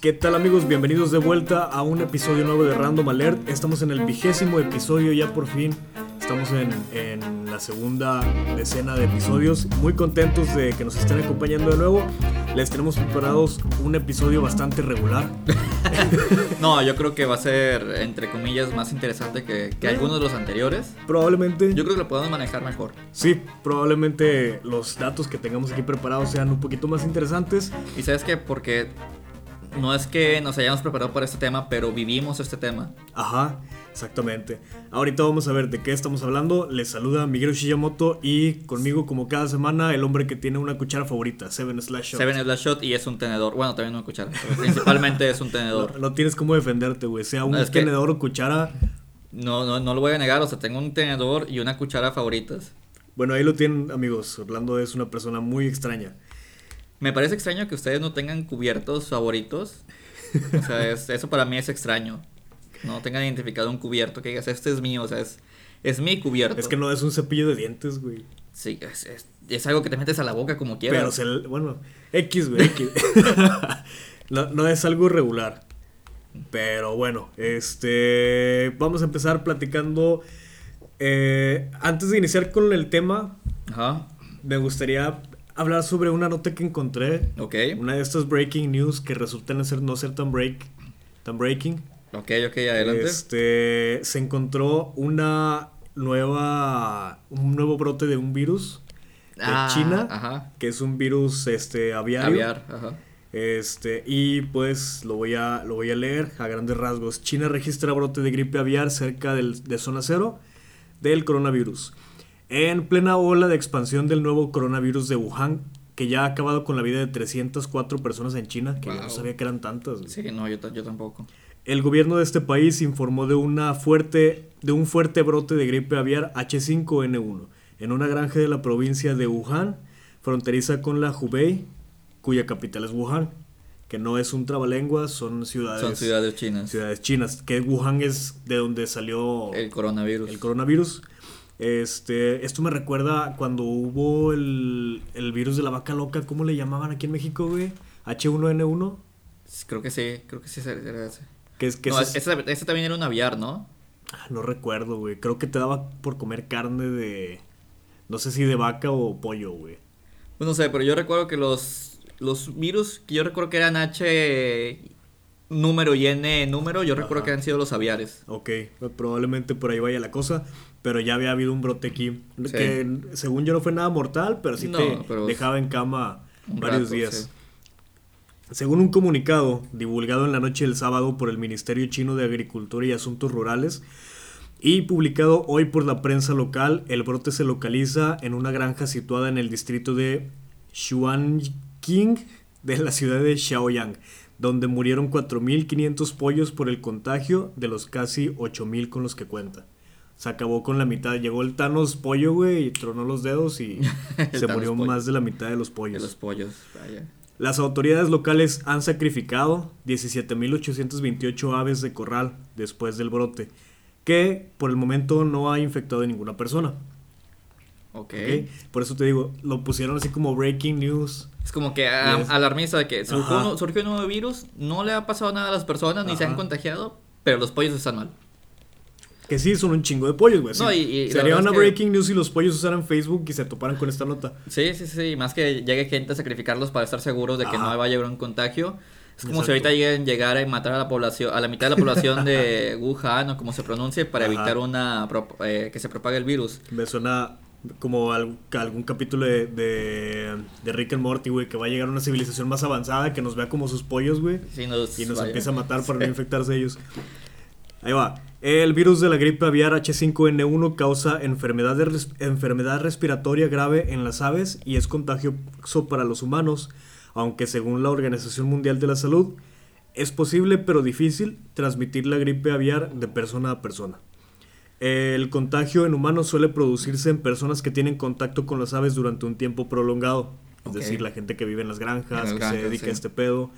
¿Qué tal amigos? Bienvenidos de vuelta a un episodio nuevo de Random Alert. Estamos en el vigésimo episodio ya por fin. Estamos en, en, la segunda decena de episodios. Muy contentos de que nos estén acompañando de nuevo. Les tenemos preparados un episodio bastante regular. no, yo creo que va a ser, entre comillas, más interesante que, que algunos de los anteriores. Probablemente. Yo creo que lo podemos manejar mejor. Sí, probablemente los datos que tengamos aquí preparados sean un poquito más interesantes. Y sabes qué, porque no es que nos hayamos preparado para este tema, pero vivimos este tema. Ajá, exactamente. Ahorita vamos a ver de qué estamos hablando. Les saluda Miguel Shiyamoto y conmigo, como cada semana, el hombre que tiene una cuchara favorita, Seven Slash Shot. Seven Slash Shot y es un tenedor. Bueno, también una cuchara, pero principalmente es un tenedor. No, tienes cómo defenderte, güey. Sea un tenedor o cuchara. No, no, no lo voy a negar. O sea, tengo un tenedor y una cuchara favoritas. Bueno, ahí lo tienen, amigos. Orlando es una persona muy extraña. Me parece extraño que ustedes no tengan cubiertos favoritos. O sea, eso para mí es extraño. No tengan identificado un cubierto que digas, este es mío, o sea, es, es mi cubierto. Es que no es un cepillo de dientes, güey. Sí, es, es, algo que te metes a la boca como quieras. Pero, bueno, X, güey, X. no, no es algo regular. Pero bueno, este. Vamos a empezar platicando. Eh, antes de iniciar con el tema, Ajá. me gustaría hablar sobre una nota que encontré. Ok. Una de estas breaking news que resultan ser, no ser tan break, tan breaking. Ok, ok, adelante. Este, se encontró una nueva, un nuevo brote de un virus de ah, China, ajá. que es un virus, este, aviario. Aviar, ajá. Este, y pues lo voy a, lo voy a leer a grandes rasgos. China registra brote de gripe aviar cerca del, de zona cero del coronavirus. En plena ola de expansión del nuevo coronavirus de Wuhan, que ya ha acabado con la vida de 304 personas en China, que yo no sabía que eran tantas. Sí, no, yo, tampoco. El gobierno de este país informó de, una fuerte, de un fuerte brote de gripe aviar H5N1 en una granja de la provincia de Wuhan, fronteriza con la Hubei, cuya capital es Wuhan, que no es un trabalenguas, son ciudades. Son ciudades chinas. Ciudades chinas, que Wuhan es de donde salió el coronavirus. El coronavirus. Este, esto me recuerda cuando hubo el, virus de la vaca loca, ¿cómo le llamaban aquí en México, güey? H1N1. Creo que sí, creo que sí. Que es, que no, ese, también era un aviar, ¿no? Ah, no recuerdo, güey. Creo que te daba por comer carne de. No sé si de vaca o pollo, güey. Pues no sé, pero yo recuerdo que los, los virus que yo recuerdo que eran H número y N número, yo recuerdo que han sido los aviares. Ok, probablemente por ahí vaya la cosa pero ya había habido un brote aquí. Que según yo no fue nada mortal, pero sí te dejaba en cama varios días. Según un comunicado divulgado en la noche del sábado por el Ministerio Chino de Agricultura y Asuntos Rurales y publicado hoy por la prensa local, el brote se localiza en una granja situada en el distrito de Xuanqing de la ciudad de Xiaoyang, donde murieron 4.500 pollos por el contagio de los casi 8.000 con los que cuenta se acabó con la mitad. Llegó el Thanos pollo, güey, y tronó los dedos y se murió más de la mitad de los pollos. De los pollos, vaya. Las autoridades locales han sacrificado 17.828 aves de corral después del brote, que por el momento no ha infectado a ninguna persona. Ok. Por eso te digo, lo pusieron así como breaking news. Es como que alarmista de que surgió, un nuevo virus, no le ha pasado nada a las personas, ni se han contagiado, pero los pollos están mal. Que sí, son un chingo de pollos, güey. No, y, sería una breaking news si los pollos usaran Facebook y se toparan con esta nota. Sí, sí, sí. Más que llegue gente a sacrificarlos para estar seguros de que no va a llegar un contagio. Es como si ahorita lleguen llegar a matar a la población, a la mitad de la población de Wuhan o como se pronuncie para evitar una eh, que se propague el virus. Me suena como algún capítulo de, de, Rick and Morty, güey, que va a llegar a una civilización más avanzada que nos vea como sus pollos, güey. y nos empieza a matar para no infectarse ellos. Ahí va. El virus de la gripe aviar H5N1 causa enfermedad, enfermedad respiratoria grave en las aves y es contagioso para los humanos, aunque según la Organización Mundial de la Salud, es posible pero difícil transmitir la gripe aviar de persona a persona. El contagio en humanos suele producirse en personas que tienen contacto con las aves durante un tiempo prolongado, es decir, la gente que vive en las granjas, que se dedica a este pedo.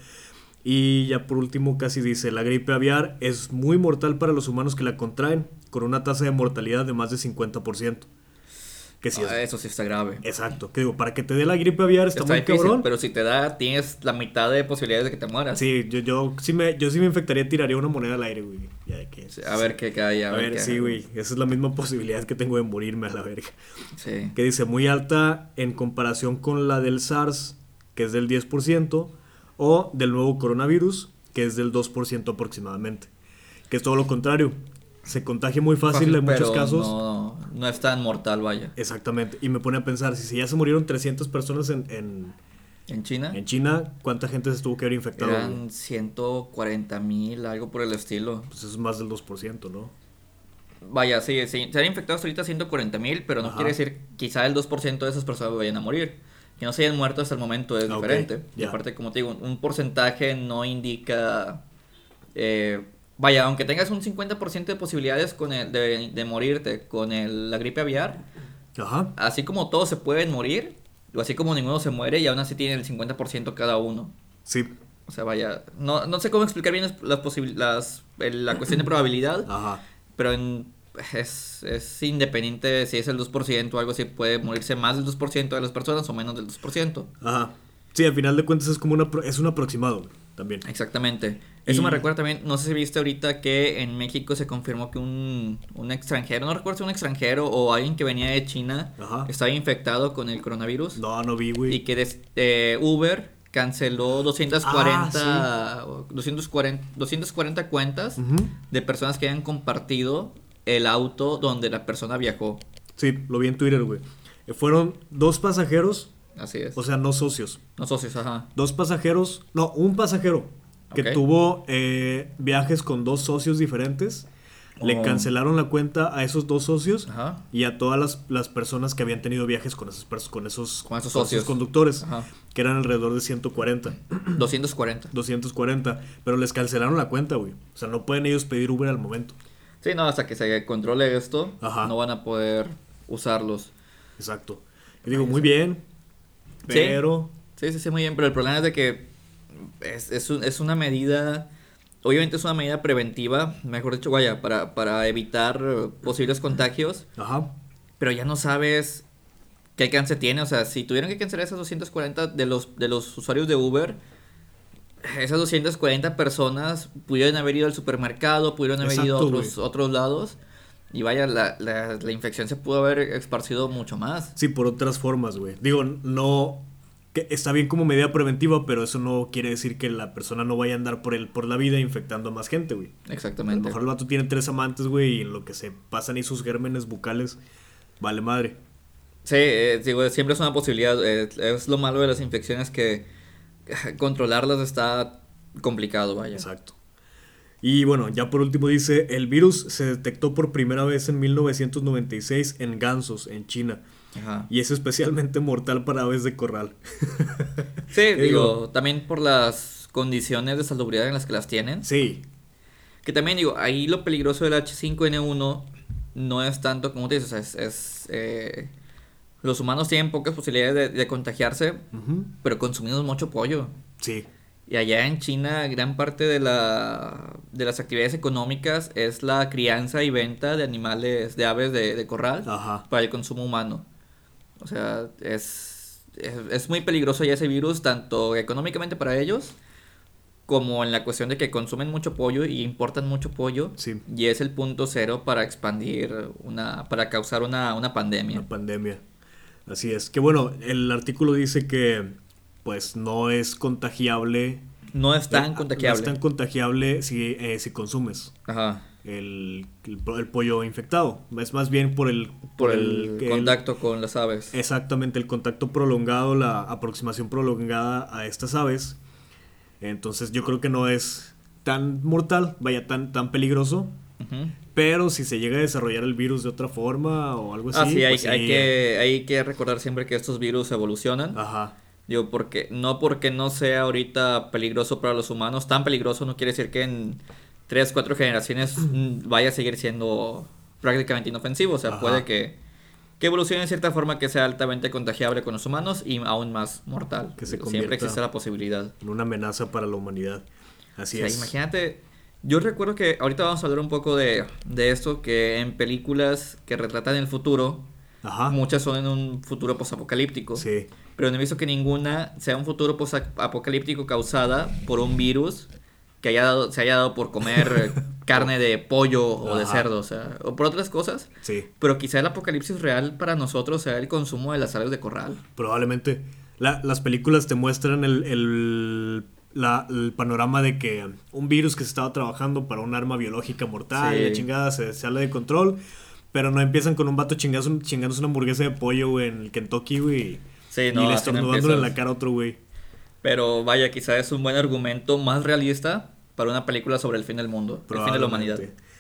Y ya por último casi dice, la gripe aviar es muy mortal para los humanos que la contraen, con una tasa de mortalidad de más de 50%. Que ah, eso sí está grave. Exacto. Que digo, para que te dé la gripe aviar está, muy cabrón. Pero si te da, tienes la mitad de posibilidades de que te mueras. Sí, yo, yo, sí, me, yo sí me infectaría, tiraría una moneda al aire, güey. Ya que, a ver qué cae, a, ver, sí, güey. Esa es la misma posibilidad que tengo de morirme a la verga. Sí. Que dice, muy alta en comparación con la del SARS, que es del 10%, o del nuevo coronavirus, que es del 2% aproximadamente. Que es todo lo contrario se contagia muy fácil, en muchos casos. No, no es tan mortal, vaya. Exactamente. Y me pone a pensar, si, ya se murieron 300 personas en, en, ¿En China. En China, ¿cuánta gente se tuvo que haber infectado? Eran 140 mil, algo por el estilo. Pues es más del 2%, ¿no? Vaya, sí, sí se han infectado hasta ahorita 140 mil, pero no quiere decir quizá el 2% de esas personas vayan a morir. Que no se hayan muerto hasta el momento es diferente. Y aparte, como te digo, un porcentaje no indica... Eh, Vaya, aunque tengas un 50% de posibilidades con el, de, morirte con el, la gripe aviar, así como todos se pueden morir, o así como ninguno se muere, y aún así tienen el 50% cada uno. Sí. O sea, vaya, no, no sé cómo explicar bien las, las, la cuestión de probabilidad, Ajá. pero es, es independiente si es el 2% o algo así, puede morirse más del 2% de las personas o menos del 2%. Ajá. Sí, al final de cuentas es como una, es un aproximado también. Exactamente. Eso me recuerda también, no sé si viste ahorita que en México se confirmó que un, un extranjero, no recuerdo si un extranjero o alguien que venía de China estaba infectado con el coronavirus. No, no vi, güey. Y que eh, Uber canceló 240, 240, 240 cuentas de personas que habían compartido el auto donde la persona viajó. Sí, lo vi en Twitter, güey. Eh, fueron dos pasajeros. Así es. O sea, no socios. No socios, ajá. Dos pasajeros, no, un pasajero que tuvo eh, viajes con dos socios diferentes. Le oh. cancelaron la cuenta a esos dos socios y a todas las, las, personas que habían tenido viajes con esos, con esos, con esos socios conductores, que eran alrededor de 140. 240. 240. Pero les cancelaron la cuenta, güey. O sea, no pueden ellos pedir Uber al momento. Sí, no, hasta que se controle esto, no van a poder usarlos. Exacto. Y digo, muy bien, pero... Sí, sí, sí, muy bien, pero el problema es de que es, es, es, una medida, obviamente es una medida preventiva, mejor dicho, vaya, para, para evitar posibles contagios. Ajá. Pero ya no sabes qué alcance tiene, o sea, si tuvieron que cancelar esas 240 de los, de los usuarios de Uber, esas 240 personas pudieron haber ido al supermercado, pudieron haber ido a otros, otros lados. Y vaya, la, la, la, infección se pudo haber esparcido mucho más. Sí, por otras formas, güey. Digo, no, que está bien como medida preventiva, pero eso no quiere decir que la persona no vaya a andar por el, por la vida infectando a más gente, güey. Exactamente. A lo mejor el vato tiene tres amantes, güey, y en lo que se pasan ahí sus gérmenes bucales, vale madre. Sí, eh, digo, siempre es una posibilidad. Eh, es lo malo de las infecciones que controlarlas está complicado, vaya. Exacto. Y bueno, ya por último dice, el virus se detectó por primera vez en 1996 en gansos, en China. Y es especialmente mortal para aves de corral. sí, digo, también por las condiciones de salubridad en las que las tienen. Sí. Que también digo, ahí lo peligroso del H5N1 no es tanto como te dices, es... Eh, los humanos tienen pocas posibilidades de, contagiarse, pero consumimos mucho pollo. Sí. Y allá en China, gran parte de, la, de las actividades económicas es la crianza y venta de animales, de aves de, de corral para el consumo humano. O sea, es, es, muy peligroso ya ese virus, tanto económicamente para ellos, como en la cuestión de que consumen mucho pollo y importan mucho pollo. Y es el punto cero para expandir una, para causar una, una pandemia. Una pandemia. Así es. Que bueno, el artículo dice que pues no es contagiable. No es tan contagiable. No es tan contagiable si, eh, si consumes. Ajá el, el, pollo infectado. Es más bien por el... Por, el, contacto con las aves. Exactamente, el contacto prolongado, la aproximación prolongada a estas aves. Entonces yo creo que no es tan mortal, vaya, tan, tan peligroso. Pero si se llega a desarrollar el virus de otra forma o algo así. Ah, sí, hay, pues hay, que, hay que recordar siempre que estos virus evolucionan. Ajá. Digo, porque, no porque no sea ahorita peligroso para los humanos, tan peligroso no quiere decir que en tres, cuatro generaciones vaya a seguir siendo prácticamente inofensivo. O sea, puede que, que evolucione de cierta forma que sea altamente contagiable con los humanos y aún más mortal. Que se Siempre existe la posibilidad. En una amenaza para la humanidad. Así es. Imagínate, yo recuerdo que ahorita vamos a hablar un poco de, de esto, que en películas que retratan el futuro, muchas son en un futuro posapocalíptico. Sí. Pero no he visto que ninguna sea un futuro posapocalíptico causada por un virus que haya dado, se haya dado por comer carne de pollo o de cerdo, o sea, o por otras cosas. Sí. Pero quizá el apocalipsis real para nosotros sea el consumo de las aves de corral. Probablemente. las películas te muestran el, el, panorama de que un virus que se estaba trabajando para un arma biológica mortal y la chingada se, sale de control. Pero no empiezan con un vato chingándose, una hamburguesa de pollo, en el Kentucky, güey. Sí, no, y le estornudándole en la cara a otro güey. Pero vaya, quizá es un buen argumento más realista para una película sobre el fin del mundo, el fin de la humanidad.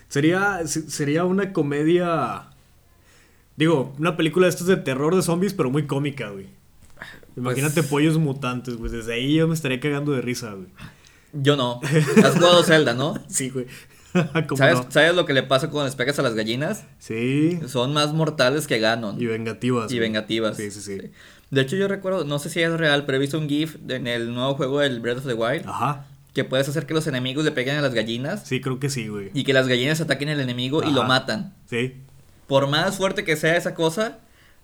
Sería, sería una comedia. Digo, una película de estos de terror de zombies, pero muy cómica, güey. Imagínate pues pollos mutantes, güey. Desde ahí yo me estaría cagando de risa, güey. Yo no. Has jugado Zelda, ¿no? sí, güey. ¿Sabes, ¿Sabes, lo que le pasa cuando les pegas a las gallinas? Sí. Son más mortales que Ganon. Y vengativas. Y vengativas. Sí, sí, sí, De hecho, yo recuerdo, no sé si es real, pero he visto un GIF en el nuevo juego del Breath of the Wild. Ajá que puedes hacer que los enemigos le peguen a las gallinas. Sí, creo que sí, güey. Y que las gallinas ataquen al enemigo y lo matan. Sí. Por más fuerte que sea esa cosa,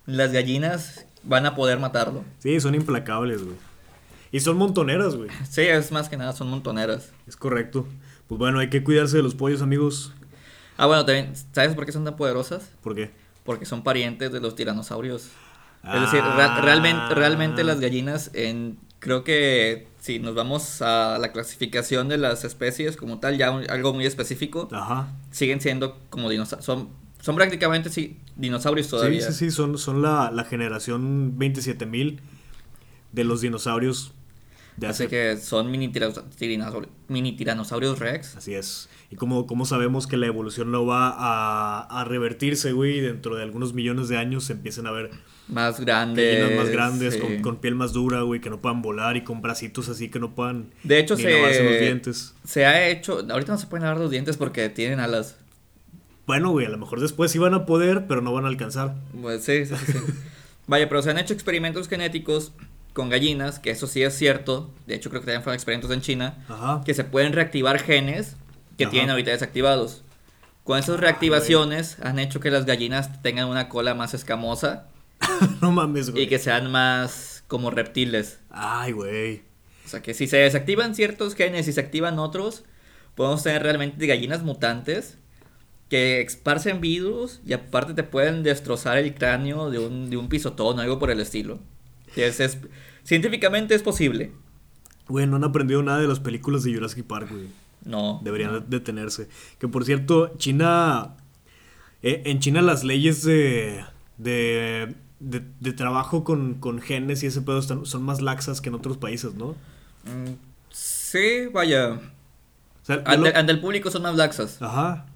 las gallinas van a poder matarlo. Sí, son implacables, güey. Y son montoneras, güey. Sí, es más que nada, son montoneras. Es correcto. Pues bueno, hay que cuidarse de los pollos, amigos. Ah, bueno, también, ¿sabes por qué son tan poderosas? ¿Por qué? Porque son parientes de los tiranosaurios. Es decir, realmente, realmente las gallinas en creo que si nos vamos a la clasificación de las especies como tal, ya algo muy específico, siguen siendo como dinosaurios. Son, son prácticamente sí, dinosaurios todavía. Sí, sí, sí, son, son la, la generación 27.000 de los dinosaurios. De Así que son mini, tiranosaurios, mini tiranosaurios rex. Así es. Y como, como sabemos que la evolución no va a, a revertirse, güey, dentro de algunos millones de años se empiezan a ver más grandes. más grandes, con, piel más dura, güey, que no puedan volar y con bracitos así que no puedan de hecho, se, los dientes. Se ha hecho, ahorita no se pueden lavar los dientes porque tienen alas. Bueno, güey, a lo mejor después sí van a poder, pero no van a alcanzar. Pues sí, sí, sí. Vaya, pero se han hecho experimentos genéticos con gallinas, que eso sí es cierto. De hecho, creo que también fueron experimentos en China, que se pueden reactivar genes que tienen ahorita desactivados. Con esas ah, reactivaciones han hecho que las gallinas tengan una cola más escamosa no mames, güey. Y que sean más como reptiles. Ay, güey. O sea que si se desactivan ciertos genes y se activan otros, podemos tener realmente gallinas mutantes que esparcen virus y aparte te pueden destrozar el cráneo de un, de un pisotón o algo por el estilo. Es, científicamente es posible. Güey, no han aprendido nada de las películas de Jurassic Park, güey. No. Deberían detenerse. Que por cierto, China. Eh, en China las leyes de. de de, trabajo con, genes y ese pedo son más laxas que en otros países, ¿no? Mm, sí, vaya. ante, el público son más laxas. Ajá.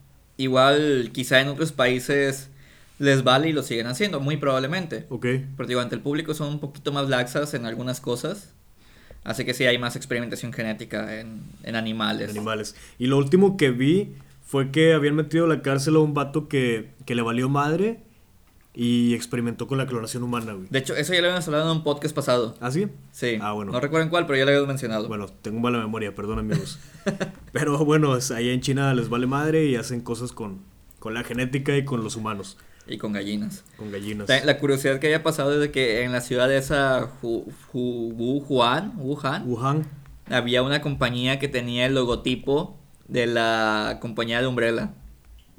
Igual, quizá en otros países les vale y lo siguen haciendo, muy probablemente. Ok. Pero digo, ante el público son un poquito más laxas en algunas cosas. Así que sí hay más experimentación genética en, en animales. Animales. Y lo último que vi fue que habían metido a la cárcel a un vato que, que le valió madre y experimentó con la clonación humana, güey. De hecho, eso ya lo habíamos hablado en un podcast pasado. ¿Ah, sí? Sí. Ah, bueno. No recuerdo en cuál, pero ya lo habíamos mencionado. Bueno, tengo mala memoria, perdón, amigos. pero bueno, ahí en China les vale madre y hacen cosas con, con la genética y con los humanos. Y con gallinas. Con gallinas. La curiosidad que haya pasado desde que en la ciudad de esa Wuhan, Wuhan, Wuhan, había una compañía que tenía el logotipo de la compañía de Umbrella.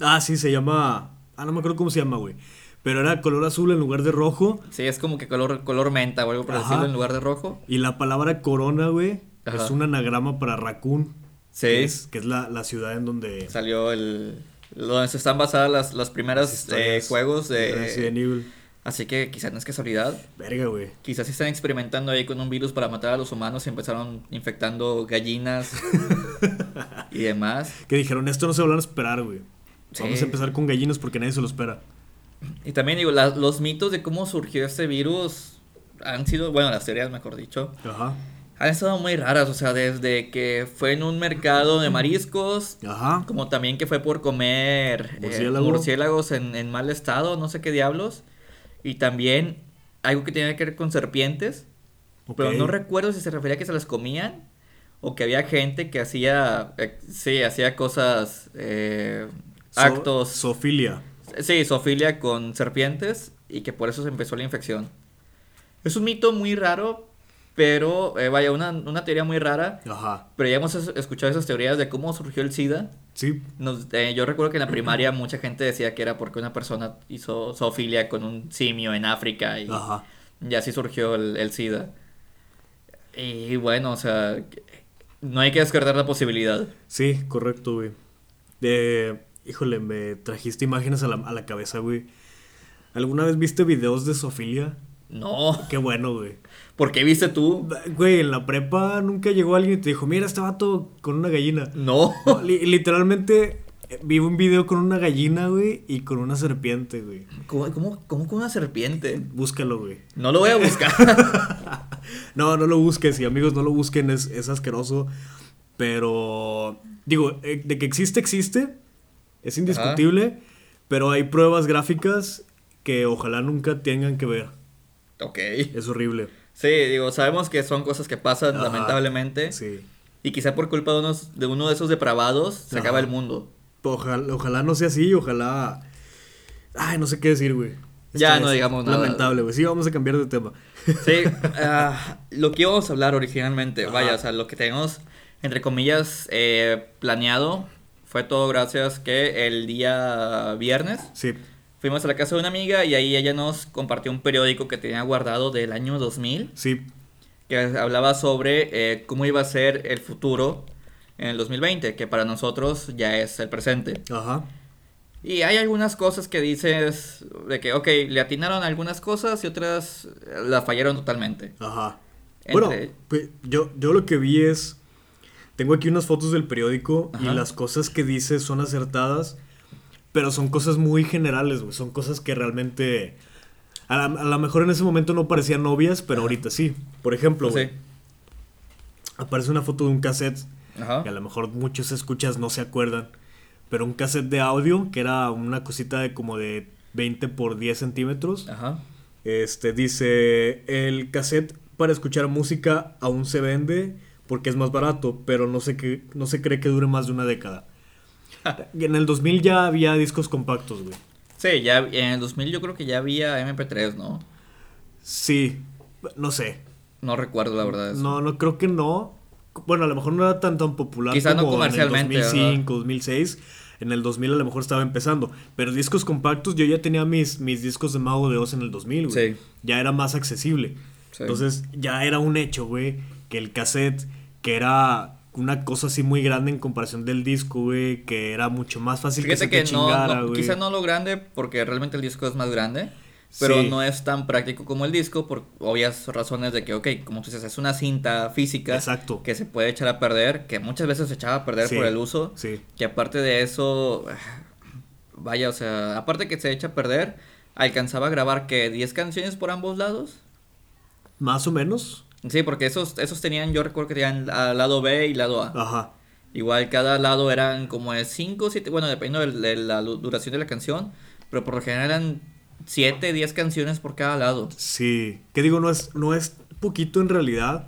Ah, sí, se llama... Ah, no me acuerdo cómo se llama, güey pero era color azul en lugar de rojo. Sí, es como que color, color menta o algo por decirlo en lugar de rojo. Y la palabra corona, güey, es un anagrama para raccoon. Sí. Que es, que es la, ciudad en donde... Salió el... Donde se están basadas las, las primeras eh, juegos de... Resident Evil. Así que quizás no es casualidad. Verga, güey. Quizás están experimentando ahí con un virus para matar a los humanos y empezaron infectando gallinas y demás. Que dijeron, esto no se van a esperar, güey. Vamos a empezar con gallinas porque nadie se lo espera. Y también digo, los mitos de cómo surgió este virus han sido, bueno, las teorías mejor dicho, Ajá. han estado muy raras, o sea, desde que fue en un mercado de mariscos, Ajá. como también que fue por comer eh, murciélagos en, mal estado, no sé qué diablos, y también algo que tenía que ver con serpientes, pero no recuerdo si se refería a que se las comían o que había gente que hacía, eh, sí, hacía cosas, eh, actos. Sofilia. Sí, zoofilia con serpientes y que por eso se empezó la infección. Es un mito muy raro, pero eh, vaya, una, una, teoría muy rara. Ajá. Pero ya hemos escuchado esas teorías de cómo surgió el SIDA. Sí. Eh, yo recuerdo que en la primaria mucha gente decía que era porque una persona hizo zoofilia con un simio en África y, Ajá. y así surgió el, el SIDA. Y bueno, o sea, no hay que descartar la posibilidad. Sí, correcto, güey. Eh, híjole, me trajiste imágenes a la, a la cabeza, güey. ¿Alguna vez viste videos de zoofilia? No. Qué bueno, güey. ¿Por qué viste tú? Güey, en la prepa nunca llegó alguien y te dijo, mira, este vato con una gallina. No. literalmente eh, vi un video con una gallina, güey, y con una serpiente, güey. ¿Cómo, cómo, cómo con una serpiente? Búscalo, güey. No lo voy a buscar. no, no lo busques, y amigos, no lo busquen, es, es asqueroso. Pero, digo, eh, de que existe, existe. Es indiscutible. Pero hay pruebas gráficas que ojalá nunca tengan que ver. Ok. Es horrible. Sí, digo, sabemos que son cosas que pasan, lamentablemente. Sí. Y quizá por culpa de, unos, de uno de esos depravados se acaba el mundo. Ojalá, ojalá no sea así, ojalá. Ay, no sé qué decir, güey. Ya no digamos nada. Lamentable, güey. Sí, vamos a cambiar de tema. Sí, ah, lo que íbamos a hablar originalmente, vaya, o sea, lo que tenemos, entre comillas, eh, planeado, fue todo gracias que el día viernes. Sí Fuimos a la casa de una amiga y ahí ella nos compartió un periódico que tenía guardado del año 2000. Sí. Que hablaba sobre eh, cómo iba a ser el futuro en el 2020, que para nosotros ya es el presente. Ajá. Y hay algunas cosas que dices de que, ok, le atinaron algunas cosas y otras la fallaron totalmente. Ajá. Bueno, pues, yo, yo lo que vi es, tengo aquí unas fotos del periódico y las cosas que dice son acertadas pero son cosas muy generales, güey. Son cosas que realmente. A lo mejor en ese momento no parecían novias, pero ahorita sí. Por ejemplo, güey. Aparece una foto de un cassette. Ajá. Que a lo mejor muchos escuchas no se acuerdan. Pero un cassette de audio, que era una cosita de como de 20 por 10 centímetros. Ajá. Este dice: El cassette para escuchar música aún se vende porque es más barato, pero no se, que, no se cree que dure más de una década. en el 2000 ya había discos compactos, güey. Sí, ya en el 2000 yo creo que ya había MP3, ¿no? Sí, no sé. No recuerdo la verdad. No, no creo que no. Bueno, a lo mejor no era tan tan popular Quizá como no comercialmente, en el 2005, 2006. En el 2000 a lo mejor estaba empezando. Pero discos compactos, yo ya tenía mis, mis discos de Mago de Oz en el 2000, güey. Sí. Ya era más accesible. Entonces, ya era un hecho, güey, que el cassette, que era una cosa así muy grande en comparación del disco, güey, que era mucho más fácil que se que chingara, no, Quizá no lo grande, porque realmente el disco es más grande, pero no es tan práctico como el disco por obvias razones de que, ok, como tú dices, es una cinta física Exacto. que se puede echar a perder, que muchas veces se echaba a perder por el uso, sí. que aparte de eso, vaya, o sea, aparte que se echa a perder, alcanzaba a grabar que 10 canciones por ambos lados. Más o menos. Sí, porque esos, esos tenían, yo recuerdo que tenían lado B y lado A. Ajá. Igual cada lado eran como de 5, 7, bueno, dependiendo de, la duración de la canción, pero por lo general eran 7, 10 canciones por cada lado. Sí, que digo, no es, no es poquito en realidad,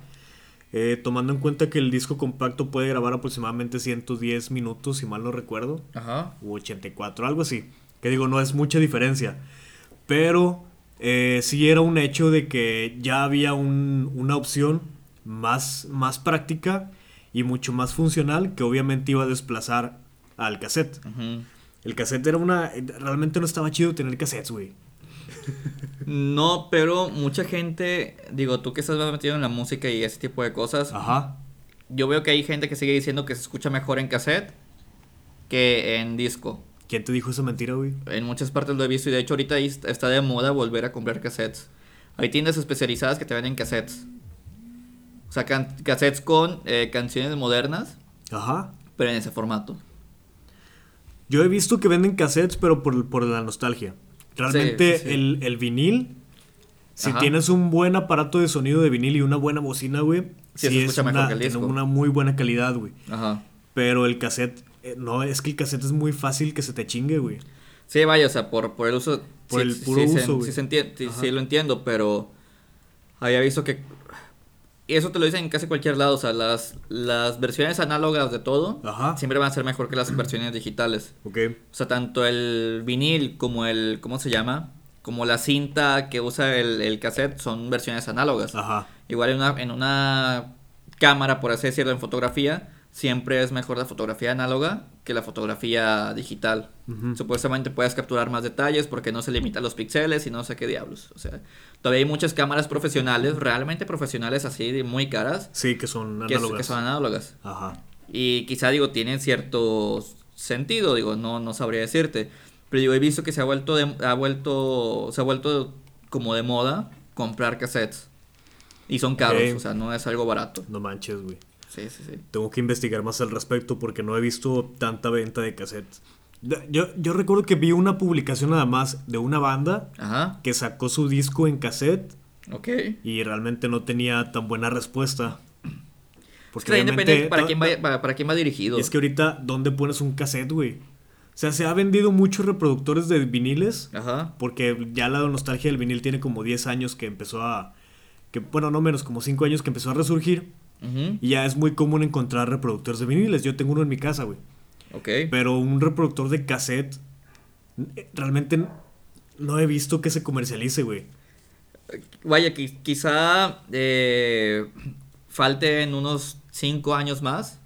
eh, tomando en cuenta que el disco compacto puede grabar aproximadamente 110 minutos, si mal no recuerdo. Ajá. U 84, algo así. Que digo, no es mucha diferencia. Pero eh, sí era un hecho de que ya había una opción más, más práctica y mucho más funcional que obviamente iba a desplazar al cassette. El cassette era una... Realmente no estaba chido tener cassettes, güey. No, pero mucha gente, digo, tú que estás más metido en la música y ese tipo de cosas. Ajá. Yo veo que hay gente que sigue diciendo que se escucha mejor en cassette que en disco. ¿Quién te dijo esa mentira, güey? En muchas partes lo he visto y de hecho ahorita está de moda volver a comprar cassettes. Hay tiendas especializadas que te venden cassettes. O sea, cassettes con eh, canciones modernas. Ajá. Pero en ese formato. Yo he visto que venden cassettes, pero por, por la nostalgia. Realmente El, vinil, si tienes un buen aparato de sonido de vinil y una buena bocina, güey, sí, es una, una muy buena calidad, güey. Ajá. Pero el cassette eh, no, es que el cassette es muy fácil que se te chingue, güey. Sí, vaya, o sea, por, por el uso. Por el puro uso, sí, sí, lo entiendo, pero había visto que. Y eso te lo dicen en casi cualquier lado, o sea, las, las versiones análogas de todo siempre van a ser mejor que las versiones digitales. Ok. O sea, tanto el vinil como el. ¿Cómo se llama? como la cinta que usa el, el cassette son versiones análogas. Ajá. Igual en una, en una cámara, por así decirlo, en fotografía, siempre es mejor la fotografía análoga que la fotografía digital. Supuestamente puedes capturar más detalles porque no se limita a los píxeles y no sé qué diablos. O sea, todavía hay muchas cámaras profesionales, realmente profesionales así, muy caras. Sí, que son análogas. Que, son análogas. Ajá. Y quizá, digo, tienen cierto sentido, digo, no, no sabría decirte. Pero yo he visto que se ha vuelto, ha vuelto, se ha vuelto como de moda comprar cassettes. Y son caros, o sea, no es algo barato. No manches, güey. Sí, sí, sí. Tengo que investigar más al respecto porque no he visto tanta venta de cassettes. Yo, yo recuerdo que vi una publicación nada más de una banda que sacó su disco en cassette. Ok. Y realmente no tenía tan buena respuesta. Porque es para, quién va, para, quién va dirigido. Es que ahorita, ¿dónde pones un cassette, güey? O sea, se ha vendido muchos reproductores de viniles. Ajá. Porque ya la nostalgia del vinil tiene como 10 años que empezó a. Que, bueno, no menos, como 5 años que empezó a resurgir. Y ya es muy común encontrar reproductores de viniles. Yo tengo uno en mi casa, güey. Ok. Pero un reproductor de cassette. Realmente no he visto que se comercialice, güey. Vaya, quizá eh, falte en unos 5 años más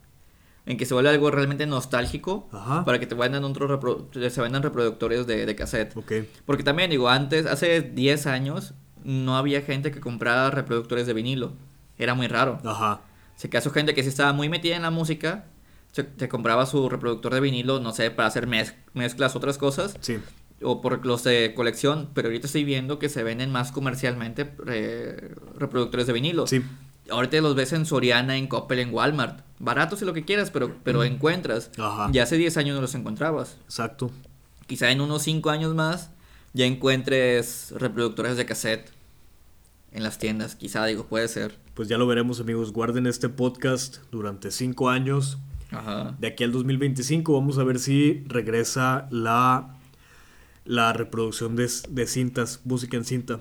en que se vuelva algo realmente nostálgico para que te vendan otros se vendan reproductores de, de cassette. Porque también digo, antes, hace 10 años, no había gente que comprara reproductores de vinilo. Era muy raro. Ajá. Si acaso gente que sí estaba muy metida en la música, se, te compraba su reproductor de vinilo, no sé, para hacer mezclas, otras cosas. Sí. O por los de colección, pero ahorita estoy viendo que se venden más comercialmente eh, reproductores de vinilo. Sí. Ahorita los ves en Soriana, en Coppel, en Walmart. Baratos y lo que quieras, pero, pero encuentras. Ajá. Ya hace 10 años no los encontrabas. Exacto. Quizá en unos 5 años más ya encuentres reproductores de cassette en las tiendas. Quizá, digo, puede ser. Pues ya lo veremos, amigos. Guarden este podcast durante 5 años. Ajá. De aquí al 2025 vamos a ver si regresa la, la reproducción de, de cintas, música en cinta.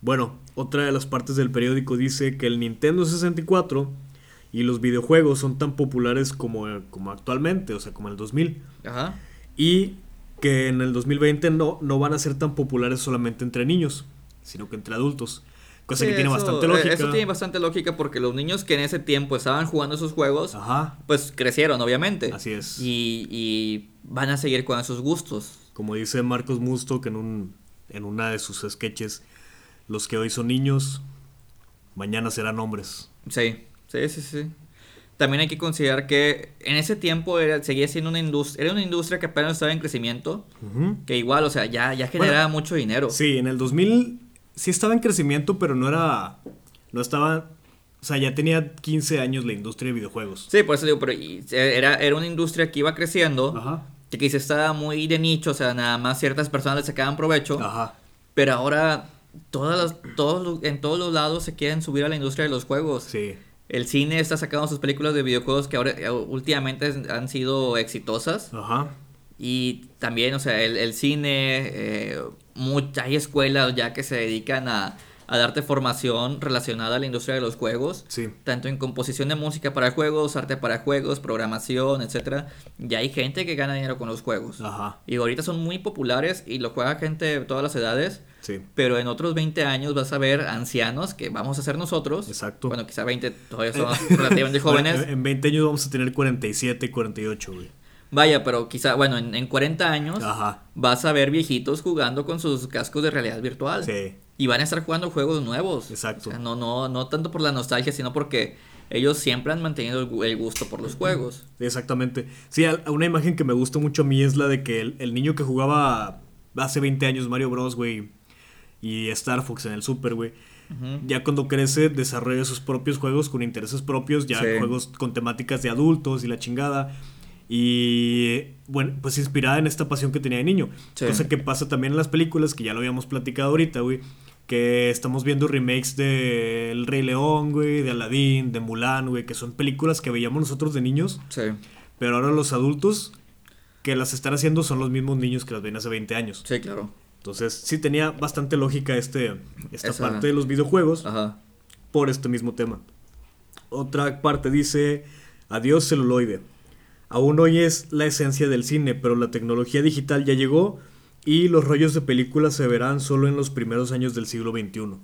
Bueno, otra de las partes del periódico dice que el Nintendo 64 y los videojuegos son tan populares como, como actualmente, o sea, como en el 2000. Ajá. Y que en el 2020 no, no van a ser tan populares solamente entre niños, sino que entre adultos. Cosa que tiene bastante lógica. Eso tiene bastante lógica porque los niños que en ese tiempo estaban jugando esos juegos, pues crecieron, obviamente. Así es. Y, y, van a seguir con esos gustos. Como dice Marcos Musto, que en, un, en una de sus sketches los que hoy son niños, mañana serán hombres. Sí, sí, sí, sí. También hay que considerar que en ese tiempo era, seguía siendo una industria, era una industria que apenas estaba en crecimiento, que igual, o sea, ya, ya generaba mucho dinero. Sí, en el 2000 sí estaba en crecimiento, pero no era, no estaba, o sea, ya tenía 15 años la industria de videojuegos. Sí, por eso digo, pero era, era una industria que iba creciendo, Ajá. que quizás estaba muy de nicho, o sea, nada más ciertas personas le sacaban provecho, Ajá. pero ahora todas todos, en todos los lados se quieren subir a la industria de los juegos. Sí. El cine está sacando sus películas de videojuegos que ahora eh, últimamente han sido exitosas. Ajá. Y también, o sea, el, el cine, eh, hay escuelas ya que se dedican a a darte formación relacionada a la industria de los juegos. Sí. Tanto en composición de música para juegos, arte para juegos, programación, etcétera. Ya hay gente que gana dinero con los juegos. Ajá. Y ahorita son muy populares y lo juega gente de todas las edades. Sí. Pero en otros 20 años vas a ver ancianos que vamos a ser nosotros. Exacto. Bueno, quizá 20 todavía son relativamente jóvenes. en 20 años vamos a tener 47, 48, güey. Vaya, pero quizá, bueno, en, en 40 años vas a ver viejitos jugando con sus cascos de realidad virtual. Sí. Y van a estar jugando juegos nuevos. Exacto. no, no, no tanto por la nostalgia, sino porque ellos siempre han mantenido el gusto por los juegos. Exactamente. Sí, una imagen que me gusta mucho a mí es la de que el, niño que jugaba hace 20 años Mario Bros, güey, y Star Fox en el Super, güey. Ya cuando crece, desarrolla sus propios juegos con intereses propios, ya juegos con temáticas de adultos y la chingada. Y bueno, pues inspirada en esta pasión que tenía de niño. Cosa que pasa también en las películas, que ya lo habíamos platicado ahorita, güey que estamos viendo remakes de El Rey León, güey, de Aladdin, de Mulan, güey, que son películas que veíamos nosotros de niños. Sí. Pero ahora los adultos que las están haciendo son los mismos niños que las ven hace 20 años. Sí, claro. Entonces, sí tenía bastante lógica este, esta parte de los videojuegos Ajá. por este mismo tema. Otra parte dice, adiós celuloide. Aún hoy es la esencia del cine, pero la tecnología digital ya llegó y los rollos de películas se verán solo en los primeros años del siglo XXI.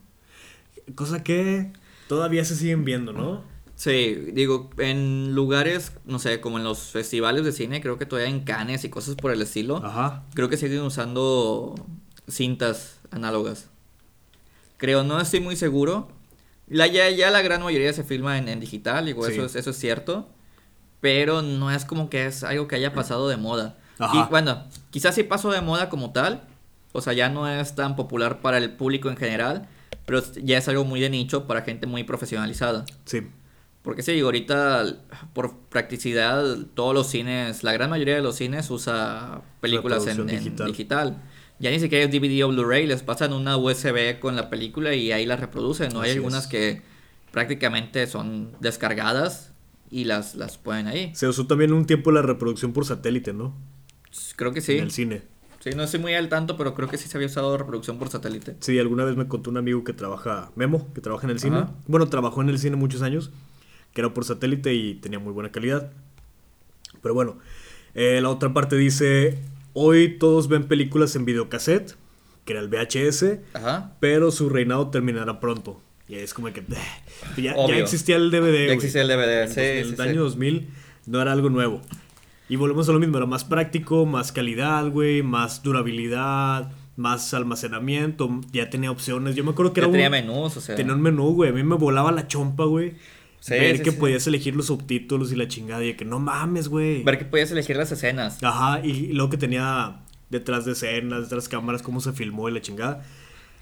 Cosa que todavía se siguen viendo, ¿no? Sí, digo, en lugares, no sé, como en los festivales de cine, creo que todavía en Cannes y cosas por el estilo. Ajá. Creo que siguen usando cintas análogas. Creo, no estoy muy seguro. La, ya, ya la gran mayoría se filma en, digital, digo, eso, es, eso es cierto. Pero no es como que es algo que haya pasado de moda. Y bueno, quizás sí pasó de moda como tal. O sea, ya no es tan popular para el público en general. Pero ya es algo muy de nicho para gente muy profesionalizada. Sí. Porque sí, ahorita por practicidad todos los cines, la gran mayoría de los cines usa películas en digital. Ya ni siquiera es DVD o Blu-ray, les pasan una USB con la película y ahí la reproducen. ¿no? Hay algunas que prácticamente son descargadas y las, las ponen ahí. Se usó también un tiempo la reproducción por satélite, ¿no? Creo que sí. En el cine. Sí, no estoy muy al tanto, pero creo que sí se había usado reproducción por satélite. Sí, alguna vez me contó un amigo que trabaja, Memo, que trabaja en el cine. Bueno, trabajó en el cine muchos años que era por satélite y tenía muy buena calidad. Pero bueno, eh, la otra parte dice, hoy todos ven películas en videocassette, que era el VHS, pero su reinado terminará pronto. Y es como que ya, existía el DVD. Ya existía el DVD, sí. En el año 2000 no era algo nuevo. Y volvemos a lo mismo, era más práctico, más calidad, güey, más durabilidad, más almacenamiento, ya tenía opciones. Yo me acuerdo que ya era tenía menús, o sea. Tenía un menú, güey. A mí me volaba la chompa, güey ver que podías elegir los subtítulos y la chingada y que no mames, güey. Ver que podías elegir las escenas. Ajá, y, luego que tenía detrás de escenas, detrás de cámaras, cómo se filmó y la chingada.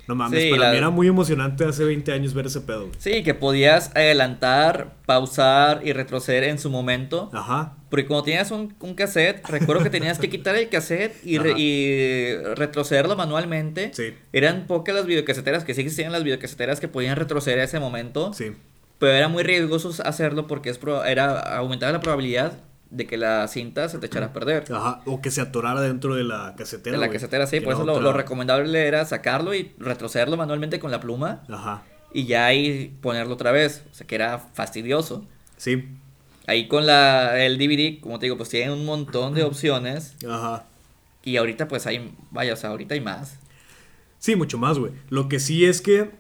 No mames, para mí era muy emocionante hace 20 años ver ese pedo. Sí, que podías adelantar, pausar y retroceder en su momento. Ajá. Porque cuando tenías un, un cassette, recuerdo que tenías que quitar el cassette y, y retrocederlo manualmente. Sí. Eran pocas las videocaseteras, que sí existían las videocaseteras que podían retroceder a ese momento. Sí. Pero era muy riesgoso hacerlo porque es era aumentaba la probabilidad de que la cinta se te echara a perder. Ajá, o que se atorara dentro de la casetera. De la casetera, sí, por eso lo, recomendable era sacarlo y retrocederlo manualmente con la pluma. Ajá. Y ya ahí ponerlo otra vez. O sea, que era fastidioso. Sí. Ahí con la, el DVD, como te digo, pues tiene un montón de opciones. Ajá. Y ahorita pues hay, vaya, o sea, ahorita hay más. Sí, mucho más, güey. Lo que sí es que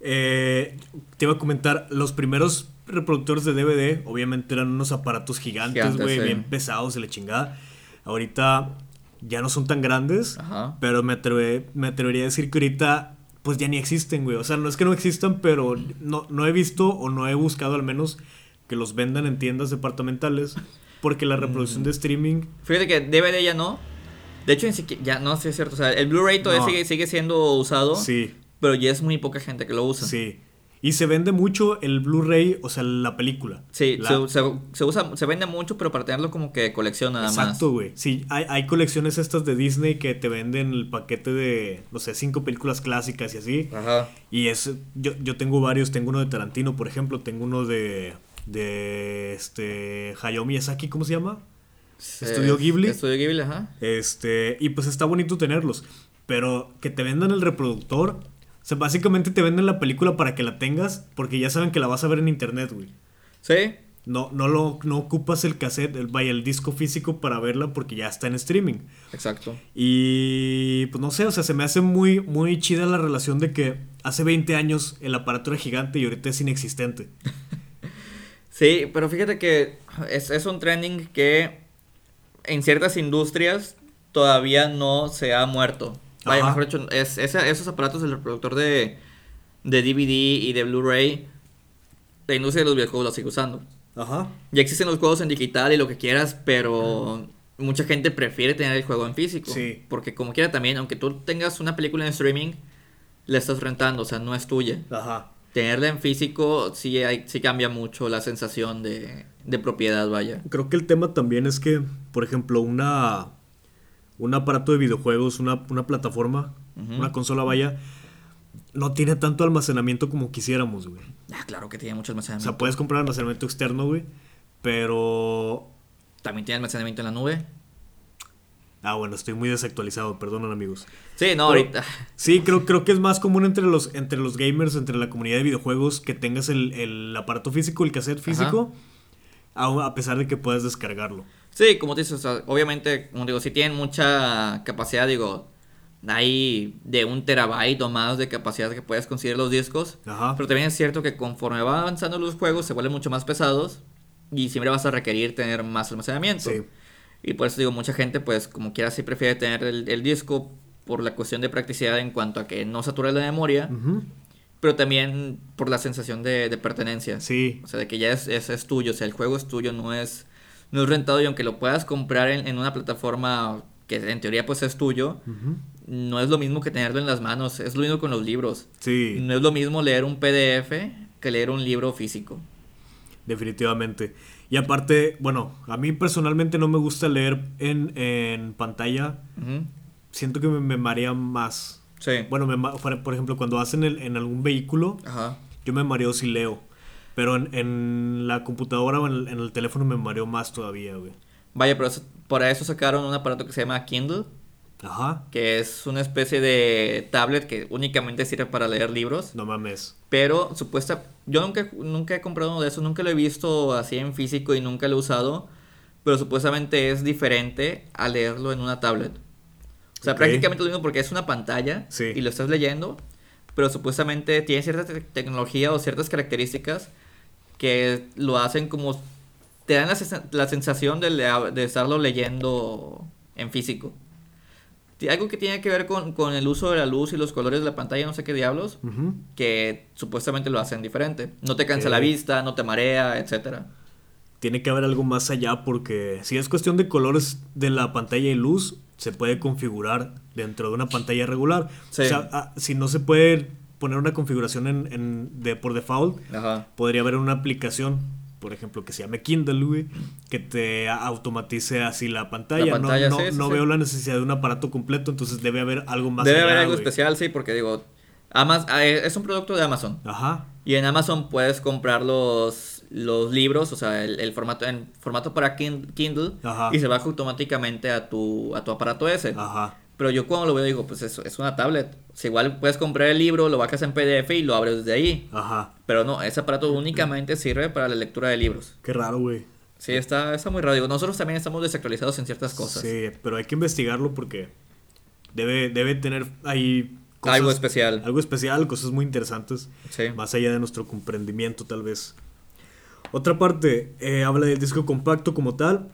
eh, te iba a comentar, los primeros reproductores de DVD, obviamente eran unos aparatos gigantes, güey, bien pesados y la chingada. Ahorita ya no son tan grandes, pero me, me atrevería a decir que ahorita pues ya ni existen, güey. O sea, no es que no existan, pero no, no he visto o no he buscado al menos que los vendan en tiendas departamentales. Porque la reproducción mm. de streaming. Fíjate que DVD ya no. De hecho, ya no si es cierto. O sea, el Blu-ray todavía sigue, sigue siendo usado. Sí pero ya es muy poca gente que lo usa. Sí. Y se vende mucho el Blu-ray, o sea, la película. Sí, se, se, usa, se vende mucho, pero para tenerlo como que colección nada más. Exacto, güey. Sí, hay, hay, colecciones estas de Disney que te venden el paquete de, no sé, cinco películas clásicas y así. Ajá. Y es, yo, yo tengo varios, tengo uno de Tarantino, por ejemplo, tengo uno de, de, este, Hayao Miyazaki, ¿cómo se llama? Estudio Ghibli. Estudio Ghibli, ajá. Este, y pues está bonito tenerlos. Pero que te vendan el reproductor o sea, básicamente te venden la película para que la tengas porque ya saben que la vas a ver en internet, güey. Sí. No, no, lo, no ocupas el cassette, el, vaya, el disco físico para verla porque ya está en streaming. Exacto. Y pues no sé, o sea, se me hace muy, muy chida la relación de que hace 20 años el aparato era gigante y ahorita es inexistente. sí, pero fíjate que es, es un trending que en ciertas industrias todavía no se ha muerto. Vaya, mejor dicho, es, esos aparatos del reproductor de, de DVD y de Blu-ray, la industria de los videojuegos los sigue usando. Ajá. Ya existen los juegos en digital y lo que quieras, pero mucha gente prefiere tener el juego en físico. Sí. Porque como quiera también, aunque tú tengas una película en streaming, la estás rentando, o sea, no es tuya. Ajá. Tenerla en físico sí, hay, sí cambia mucho la sensación de, de propiedad, vaya. Creo que el tema también es que, por ejemplo, una un aparato de videojuegos, una, plataforma, una consola vaya, no tiene tanto almacenamiento como quisiéramos, güey. Ah, claro que tiene mucho almacenamiento. O sea, puedes comprar almacenamiento externo, güey, pero... ¿También tiene almacenamiento en la nube? Ah, bueno, estoy muy desactualizado, perdonen amigos. Sí, no, ahorita. Sí, creo, creo que es más común entre los, entre los gamers, entre la comunidad de videojuegos, que tengas el, aparato físico, el cassette físico, a, pesar de que puedas descargarlo. Sí, como dices, obviamente, como digo, si tienen mucha capacidad, digo, hay de un terabyte o más de capacidad que puedes conseguir los discos. Pero también es cierto que conforme va avanzando los juegos se vuelven mucho más pesados y siempre vas a requerir tener más almacenamiento. Y por eso digo, mucha gente pues como quiera sí prefiere tener el, disco por la cuestión de practicidad en cuanto a que no satura la memoria. Pero también por la sensación de, pertenencia. Sí. O sea, de que ya es, es, tuyo. O sea, el juego es tuyo, no es, no es rentado. Y aunque lo puedas comprar en, en una plataforma que en teoría pues es tuyo, no es lo mismo que tenerlo en las manos, es lo mismo con los libros. Sí. No es lo mismo leer un PDF que leer un libro físico. Definitivamente. Y aparte, bueno, a mí personalmente no me gusta leer en, pantalla. Siento que me, marea más. Sí. Bueno, por ejemplo, cuando hacen en algún vehículo, yo me mareo si leo. Pero en, la computadora o en el, teléfono me mareo más todavía, güey. Vaya, pero por eso sacaron un aparato que se llama Kindle. Ajá. Que es una especie de tablet que únicamente sirve para leer libros. No mames. Pero supuesta. Yo nunca, nunca he comprado uno de esos, nunca lo he visto así en físico y nunca lo he usado. Pero supuestamente es diferente a leerlo en una tablet. O sea, prácticamente lo mismo porque es una pantalla y lo estás leyendo. Pero supuestamente tiene cierta tecnología o ciertas características que lo hacen como te dan la, sensación de, de, estarlo leyendo en físico. Algo que tiene que ver con, el uso de la luz y los colores de la pantalla, no sé qué diablos, que supuestamente lo hacen diferente. No te cansa la vista, no te marea, etcétera. Tiene que haber algo más allá porque si es cuestión de colores de la pantalla y luz, se puede configurar dentro de una pantalla regular. O sea, ah, si no se puede poner una configuración en, de, por default, podría haber una aplicación por ejemplo, que se llame Kindle, que te automatice así la pantalla. no, veo la necesidad de un aparato completo, entonces debe haber algo más. Debe haber algo especial, sí, porque digo, Amazon, ah, eh, es un producto de Amazon. Ajá. Y en Amazon puedes comprar los, los libros, o sea, el, formato en formato para Kindle, y se baja automáticamente a tu, a tu aparato ese. Ajá. Pero yo cuando lo veo digo, pues eso es una tablet. O igual puedes comprar el libro, lo bajas en PDF y lo abres desde ahí. Ajá. Pero no, ese aparato únicamente sirve para la lectura de libros. Qué raro, güey. Sí, está, está muy raro. Digo, nosotros también estamos desactualizados en ciertas cosas. Sí, pero hay que investigarlo porque debe, debe tener ahí... algo especial. Algo especial, cosas muy interesantes. Sí. Más allá de nuestro comprendimiento, tal vez. Otra parte, eh, habla del disco compacto como tal.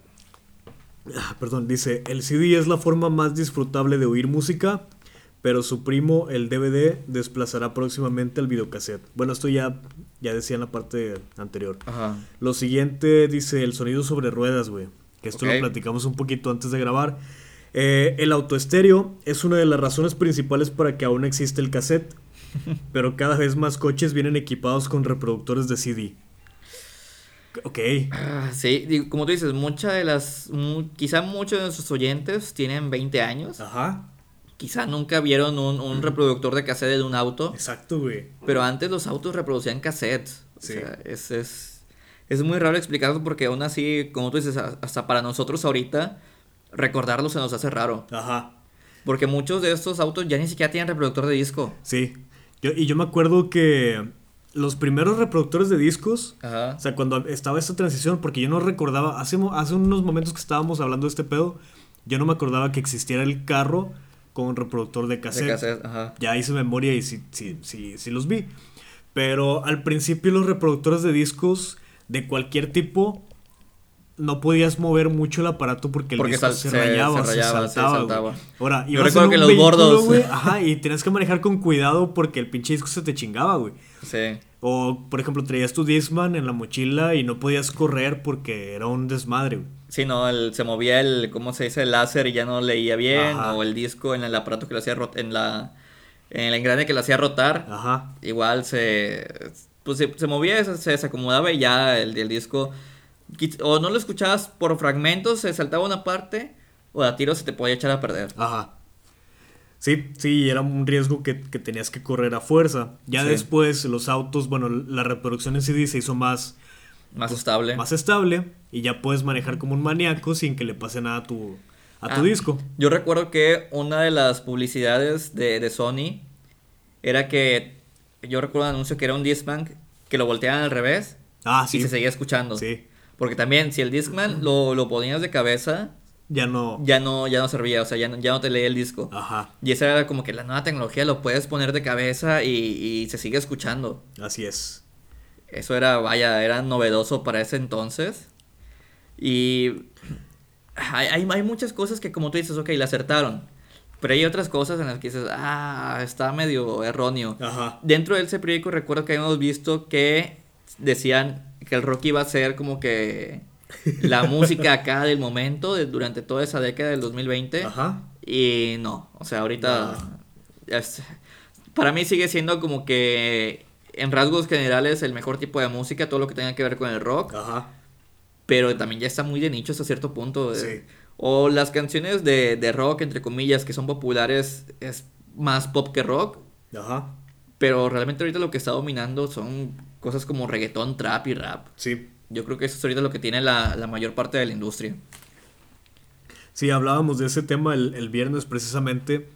Ah, perdón, dice, el CD es la forma más disfrutable de oír música, pero su primo, el DVD, desplazará próximamente al videocassette. Bueno, esto ya, ya decía en la parte anterior. Ajá. Lo siguiente dice el sonido sobre ruedas, güey. Que esto lo platicamos un poquito antes de grabar. Eh, el autoestéreo es una de las razones principales para que aún existe el cassette, pero cada vez más coches vienen equipados con reproductores de CD. Ok. Ah, sí, como tú dices, muchas de las. quizá muchos de nuestros oyentes tienen 20 años. Ajá. Quizá nunca vieron un, reproductor de cassette de un auto. Exacto, güey. Pero antes los autos reproducían cassettes. O sea, es, es, es muy raro explicarlo porque aún así, como tú dices, hasta para nosotros ahorita, recordarlo se nos hace raro. Ajá. Porque muchos de estos autos ya ni siquiera tienen reproductor de disco. Sí. Yo, y yo me acuerdo que los primeros reproductores de discos, o sea, cuando estaba esta transición, porque yo no recordaba, hace, hace unos momentos que estábamos hablando de este pedo, yo no me acordaba que existiera el carro con un reproductor de cassette. Ya hice memoria y sí, sí, sí, sí los vi. Pero al principio los reproductores de discos de cualquier tipo no podías mover mucho el aparato porque el disco se, rayaba, se, saltaba. Ahora, Yo recuerdo que los bordos. ajá, y tenías que manejar con cuidado porque el pinche disco se te chingaba, güey. Sí. O, por ejemplo, traías tu Discman en la mochila y no podías correr porque era un desmadre, güey. Sí, no, el, se movía el, ¿cómo se dice? El láser y ya no leía bien. O el disco en el aparato que lo hacía en la en el engrane que lo hacía rotar. Ajá. Igual se pues se, movía, se, se, acomodaba y ya el, el disco o no lo escuchabas por fragmentos, se saltaba una parte, o a tiro se te podía echar a perder. Ajá. Sí, sí, era un riesgo que, tenías que correr a fuerza. Ya después los autos, bueno, la reproducción en CD se hizo más... Más estable. Más estable y ya puedes manejar como un maníaco sin que le pase nada a tu, a tu ah, disco. Yo recuerdo que una de las publicidades de, de Sony era que... Yo recuerdo un anuncio que era un Discman que lo volteaban al revés ah, y se seguía escuchando. Sí. Porque también, si el Discman lo, lo ponías de cabeza, ya no... Ya no, ya no servía, o sea, ya no, ya no te leía el disco. Ajá. Y esa era como que la nueva tecnología lo puedes poner de cabeza y, y se sigue escuchando. Así es. Eso era, vaya, era novedoso para ese entonces. Y hay, hay, hay muchas cosas que como tú dices, ok, le acertaron. Pero hay otras cosas en las que dices, ah, está medio erróneo. Ajá. Dentro de ese periódico recuerdo que habíamos visto que decían que el rock iba a ser como que la música acá del momento durante toda esa década del 2020. Ajá. Y no, o sea, ahorita para mí sigue siendo como que en rasgos generales el mejor tipo de música, todo lo que tenga que ver con el rock. Ajá. Pero también ya está muy de nicho hasta cierto punto. Sí. O las canciones de, de rock, entre comillas, que son populares, es más pop que rock. Ajá. Pero realmente ahorita lo que está dominando son cosas como reggaetón, trap y rap. Sí. Yo creo que eso es ahorita lo que tiene la, la mayor parte de la industria. Sí, hablábamos de ese tema el, el, viernes precisamente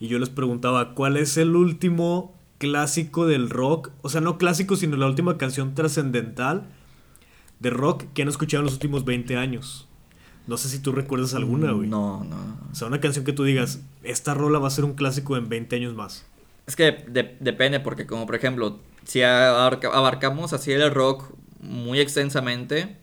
y yo les preguntaba, ¿cuál es el último clásico del rock? O sea, no clásico, sino la última canción trascendental de rock que han escuchado en los últimos 20 años. No sé si tú recuerdas alguna, güey. No, no. O sea, una canción que tú digas, esta rola va a ser un clásico en 20 años más. Es que depende, porque como por ejemplo, si abarcamos así el rock muy extensamente,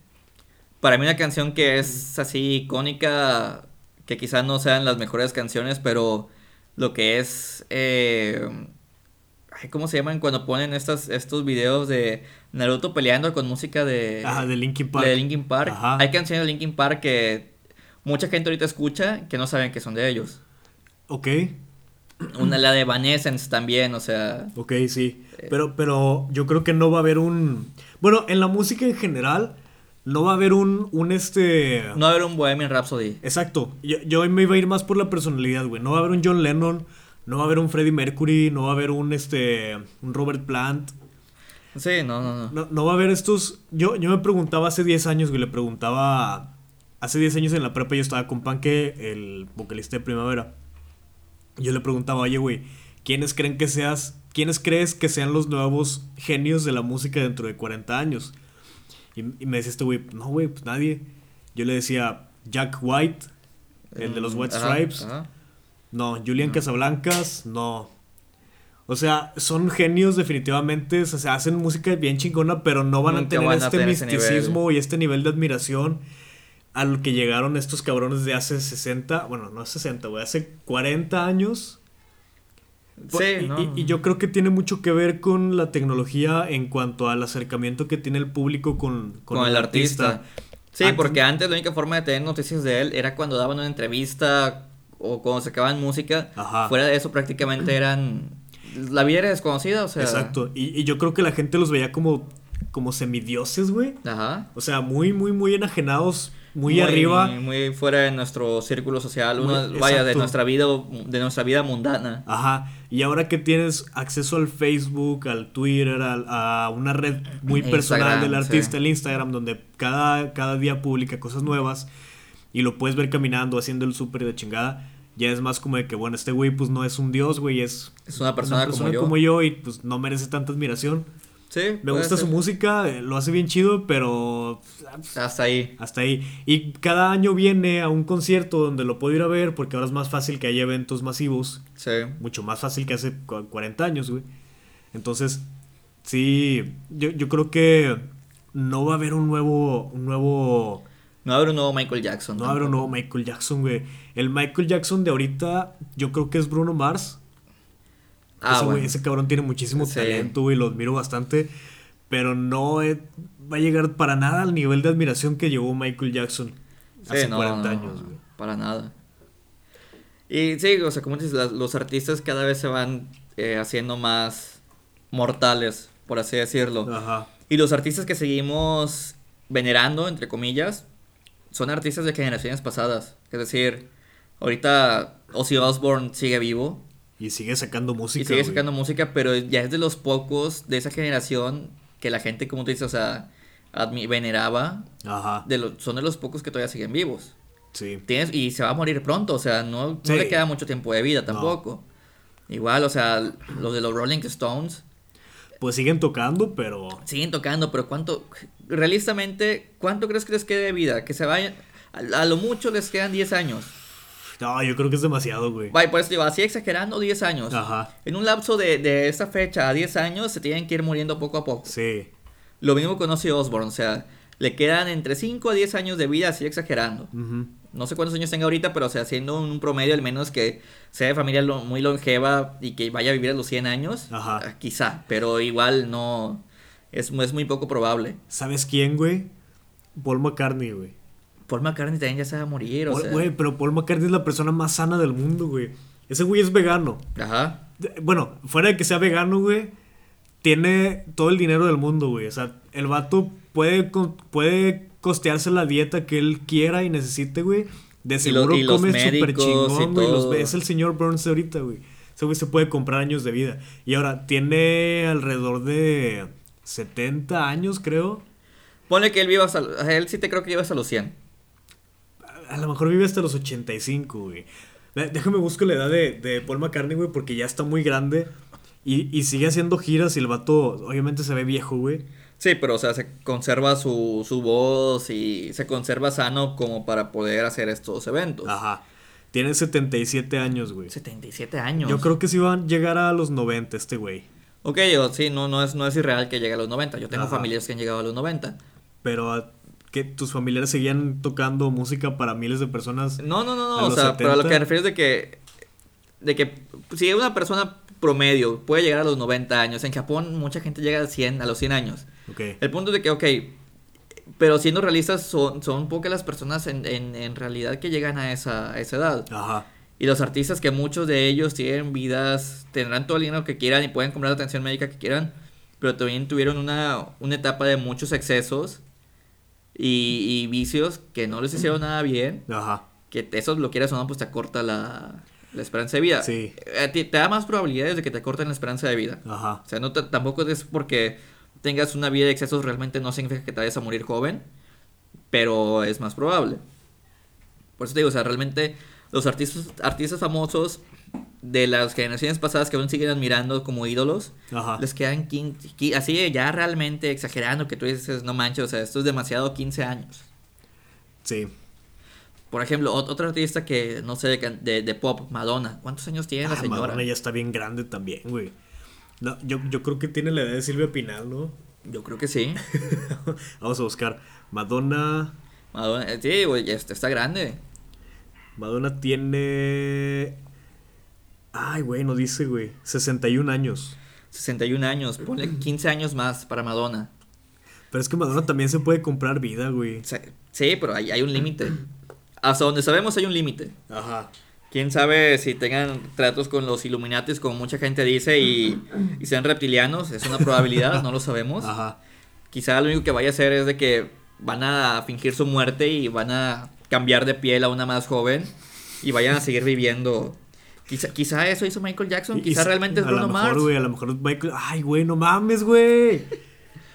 para mí una canción que es así icónica, que quizás no sean las mejores canciones, pero lo que es... Eh, ¿Cómo se llaman cuando ponen estas, estos videos de Naruto peleando con música de. Ajá, de Linkin Park. De Linkin Park. Hay canciones de Linkin Park que mucha gente ahorita escucha que no saben que son de ellos. Ok. Una, la de Evanescence también, o sea. Ok, sí. Pero, pero yo creo que no va a haber un. Bueno, en la música en general. No va a haber un, un este... No va a haber un Bohemian Rhapsody. Exacto. Yo, yo me iba a ir más por la personalidad, güey. No va a haber un John Lennon no va a haber un Freddie Mercury, no va a haber un este un Robert Plant. Sí, no, no, no. No, va a haber estos. Yo, yo me preguntaba hace 10 años, güey, le preguntaba. Hace 10 años en la prepa yo estaba con Panque, el vocalista de Primavera. Yo le preguntaba, oye, güey, ¿quiénes creen que seas. ¿Quiénes crees que sean los nuevos genios de la música dentro de 40 años? Y, me decía este güey, no, güey, pues nadie. Yo le decía, Jack White, el de los White Stripes. No, Julian Casablancas, no. O sea, son genios definitivamente, o sea, hacen música bien chingona, pero no van a tener este misticismo y este nivel de admiración al que llegaron estos cabrones de hace 60, bueno, no 60, güey, hace 40 años. Sí, y, y, yo creo que tiene mucho que ver con la tecnología en cuanto al acercamiento que tiene el público con, con, el, artista. Sí, porque antes la única forma de tener noticias de él era cuando daban una entrevista o cuando sacaban música, fuera de eso prácticamente eran... La vida era desconocida, o sea... Exacto, y, y yo creo que la gente los veía como, como semidioses, güey. Ajá. O sea, muy, muy, muy enajenados muy, arriba. Muy, fuera de nuestro círculo social, uno, vaya, de nuestra vida, de nuestra vida mundana. Ajá. Y ahora que tienes acceso al Facebook, al Twitter, a, una red muy personal del artista, el Instagram, donde cada, cada día publica cosas nuevas y lo puedes ver caminando, haciendo el súper de chingada, ya es más como de que, bueno, este güey pues no es un dios, güey, es, es una persona, como, yo. como yo y pues no merece tanta admiración. Sí. Me gusta su música, eh, lo hace bien chido, pero... Hasta ahí. Hasta ahí. Y cada año viene a un concierto donde lo puedo ir a ver porque ahora es más fácil que haya eventos masivos. Sí. Mucho más fácil que hace 40 años, güey. Entonces, sí, yo, yo creo que no va a haber un nuevo, un nuevo no habrá un nuevo Michael Jackson. No habrá un nuevo Michael Jackson, güey. El Michael Jackson de ahorita, yo creo que es Bruno Mars. Ah, ese, ese cabrón tiene muchísimo talento, güey, lo admiro bastante. Pero no va a llegar para nada al nivel de admiración que llevó Michael Jackson hace 40 años, güey. Para nada. Y sí, o sea, como dices, los artistas cada vez se van eh, haciendo más mortales, por así decirlo. Ajá. Y los artistas que seguimos venerando, entre comillas, son artistas de generaciones pasadas. Es decir, ahorita Ozzy Osbourne sigue vivo. Y sigue sacando música. Y sigue sacando música, pero ya es de los pocos de esa generación que la gente, como tú dices, o sea, veneraba. Ajá. De son de los pocos que todavía siguen vivos. Sí. Tienes, y se va a morir pronto, o sea, no, no le queda mucho tiempo de vida tampoco. Igual, o sea, los de los Rolling Stones. Pues siguen tocando, pero. Siguen tocando, pero ¿cuánto realistamente, ¿cuánto crees que les quede de vida? Que se vayan. A, lo mucho les quedan 10 años. No, yo creo que es demasiado, güey. Vaya, pues digo, así exagerando 10 años. Ajá. En un lapso de, de esta fecha a 10 años se tienen que ir muriendo poco a poco. Sí. Lo mismo con Ozzy Osbourne, o sea, le quedan entre 5 a 10 años de vida, así exagerando. No sé cuántos años tenga ahorita, pero o sea, haciendo un promedio al menos que sea de familia muy longeva y que vaya a vivir a los 100 años, Ajá. Eh, quizá, pero igual no, es, es muy poco probable. ¿Sabes quién, güey? Paul McCartney, güey. Paul McCartney también ya se va a morir, o sea. Güey, pero Paul McCartney es la persona más sana del mundo, güey. Ese güey es vegano. Ajá. Bueno, fuera de que sea vegano, güey, tiene todo el dinero del mundo, güey. O sea, el vato puede, puede costearse la dieta que él quiera y necesite, güey. De seguro come súper chingón, güey. Es el señor Burns ahorita, güey. Ese güey se puede comprar años de vida. Y ahora, tiene alrededor de 70 años, creo. Pone que él viva hasta... Él sí te creo que vive hasta los 100. A, lo mejor vive hasta los 85, güey. Déjame buscar la edad de, de Paul McCartney, güey, porque ya está muy grande. Y, y sigue haciendo giras y el vato obviamente se ve viejo, güey. Sí, pero o sea, se conserva su, su voz y se conserva sano como para poder hacer estos eventos. Ajá. Tiene 77 años, güey. 77 años. Yo creo que sí van a llegar a los 90 este güey. Ok, yo, sí, no, no, es, no es irreal que llegue a los 90. Yo tengo familiares que han llegado a los 90. Pero que tus familiares seguían tocando música para miles de personas. No, no, no, no. O sea, pero a lo que me refiero es de que. De que si una persona promedio puede llegar a los 90 años, en Japón mucha gente llega a, 100, a los 100 años. El punto es de que, ok, pero siendo realistas, son, son pocas las personas en, en, realidad que llegan a esa, esa edad. Ajá. Y los artistas que muchos de ellos tienen vidas, tendrán todo el dinero que quieran y pueden comprar la atención médica que quieran, pero también tuvieron una, una etapa de muchos excesos y, vicios que no les hicieron nada bien. Ajá. Que eso lo quieras o no, pues te acorta la, la esperanza de vida. Sí. Eh, te, da más probabilidades de que te corten la esperanza de vida. Ajá. O sea, no tampoco es porque tengas una vida de excesos realmente no significa que te vayas a morir joven, pero es más probable. Por eso te digo, o sea, realmente los artistas, artistas famosos de las generaciones pasadas que aún siguen admirando como ídolos, les quedan 15, así ya realmente exagerando que tú dices, no manches, o sea, esto es demasiado 15 años. Sí. Por ejemplo, otro artista que, no sé, de, de, pop, Madonna. ¿Cuántos años tiene la ah, señora? Madonna ya está bien grande también, güey. No, yo, yo creo que tiene la edad de Silvia Pinal, ¿no? Yo creo que sí. Vamos a buscar. Madonna. Madonna, eh, sí, güey, está grande. Madonna tiene. Ay, güey, no dice, güey. 61 años. 61 años, ponle 15 años más para Madonna. Pero es que Madonna también se puede comprar vida, güey. Sí, pero hay, hay un límite. Hasta donde sabemos hay un límite. Ajá. Quién sabe si tengan tratos con los Illuminatis, como mucha gente dice, y, sean reptilianos. Es una probabilidad, no lo sabemos. Ajá. Quizá lo único que vaya a hacer es de que van a fingir su muerte y van a cambiar de piel a una más joven y vayan a seguir viviendo. Quizá, quizá eso hizo Michael Jackson, quizá realmente es Bruno Mars. A lo mejor, güey, a lo mejor Michael... Ay, güey, no mames, güey.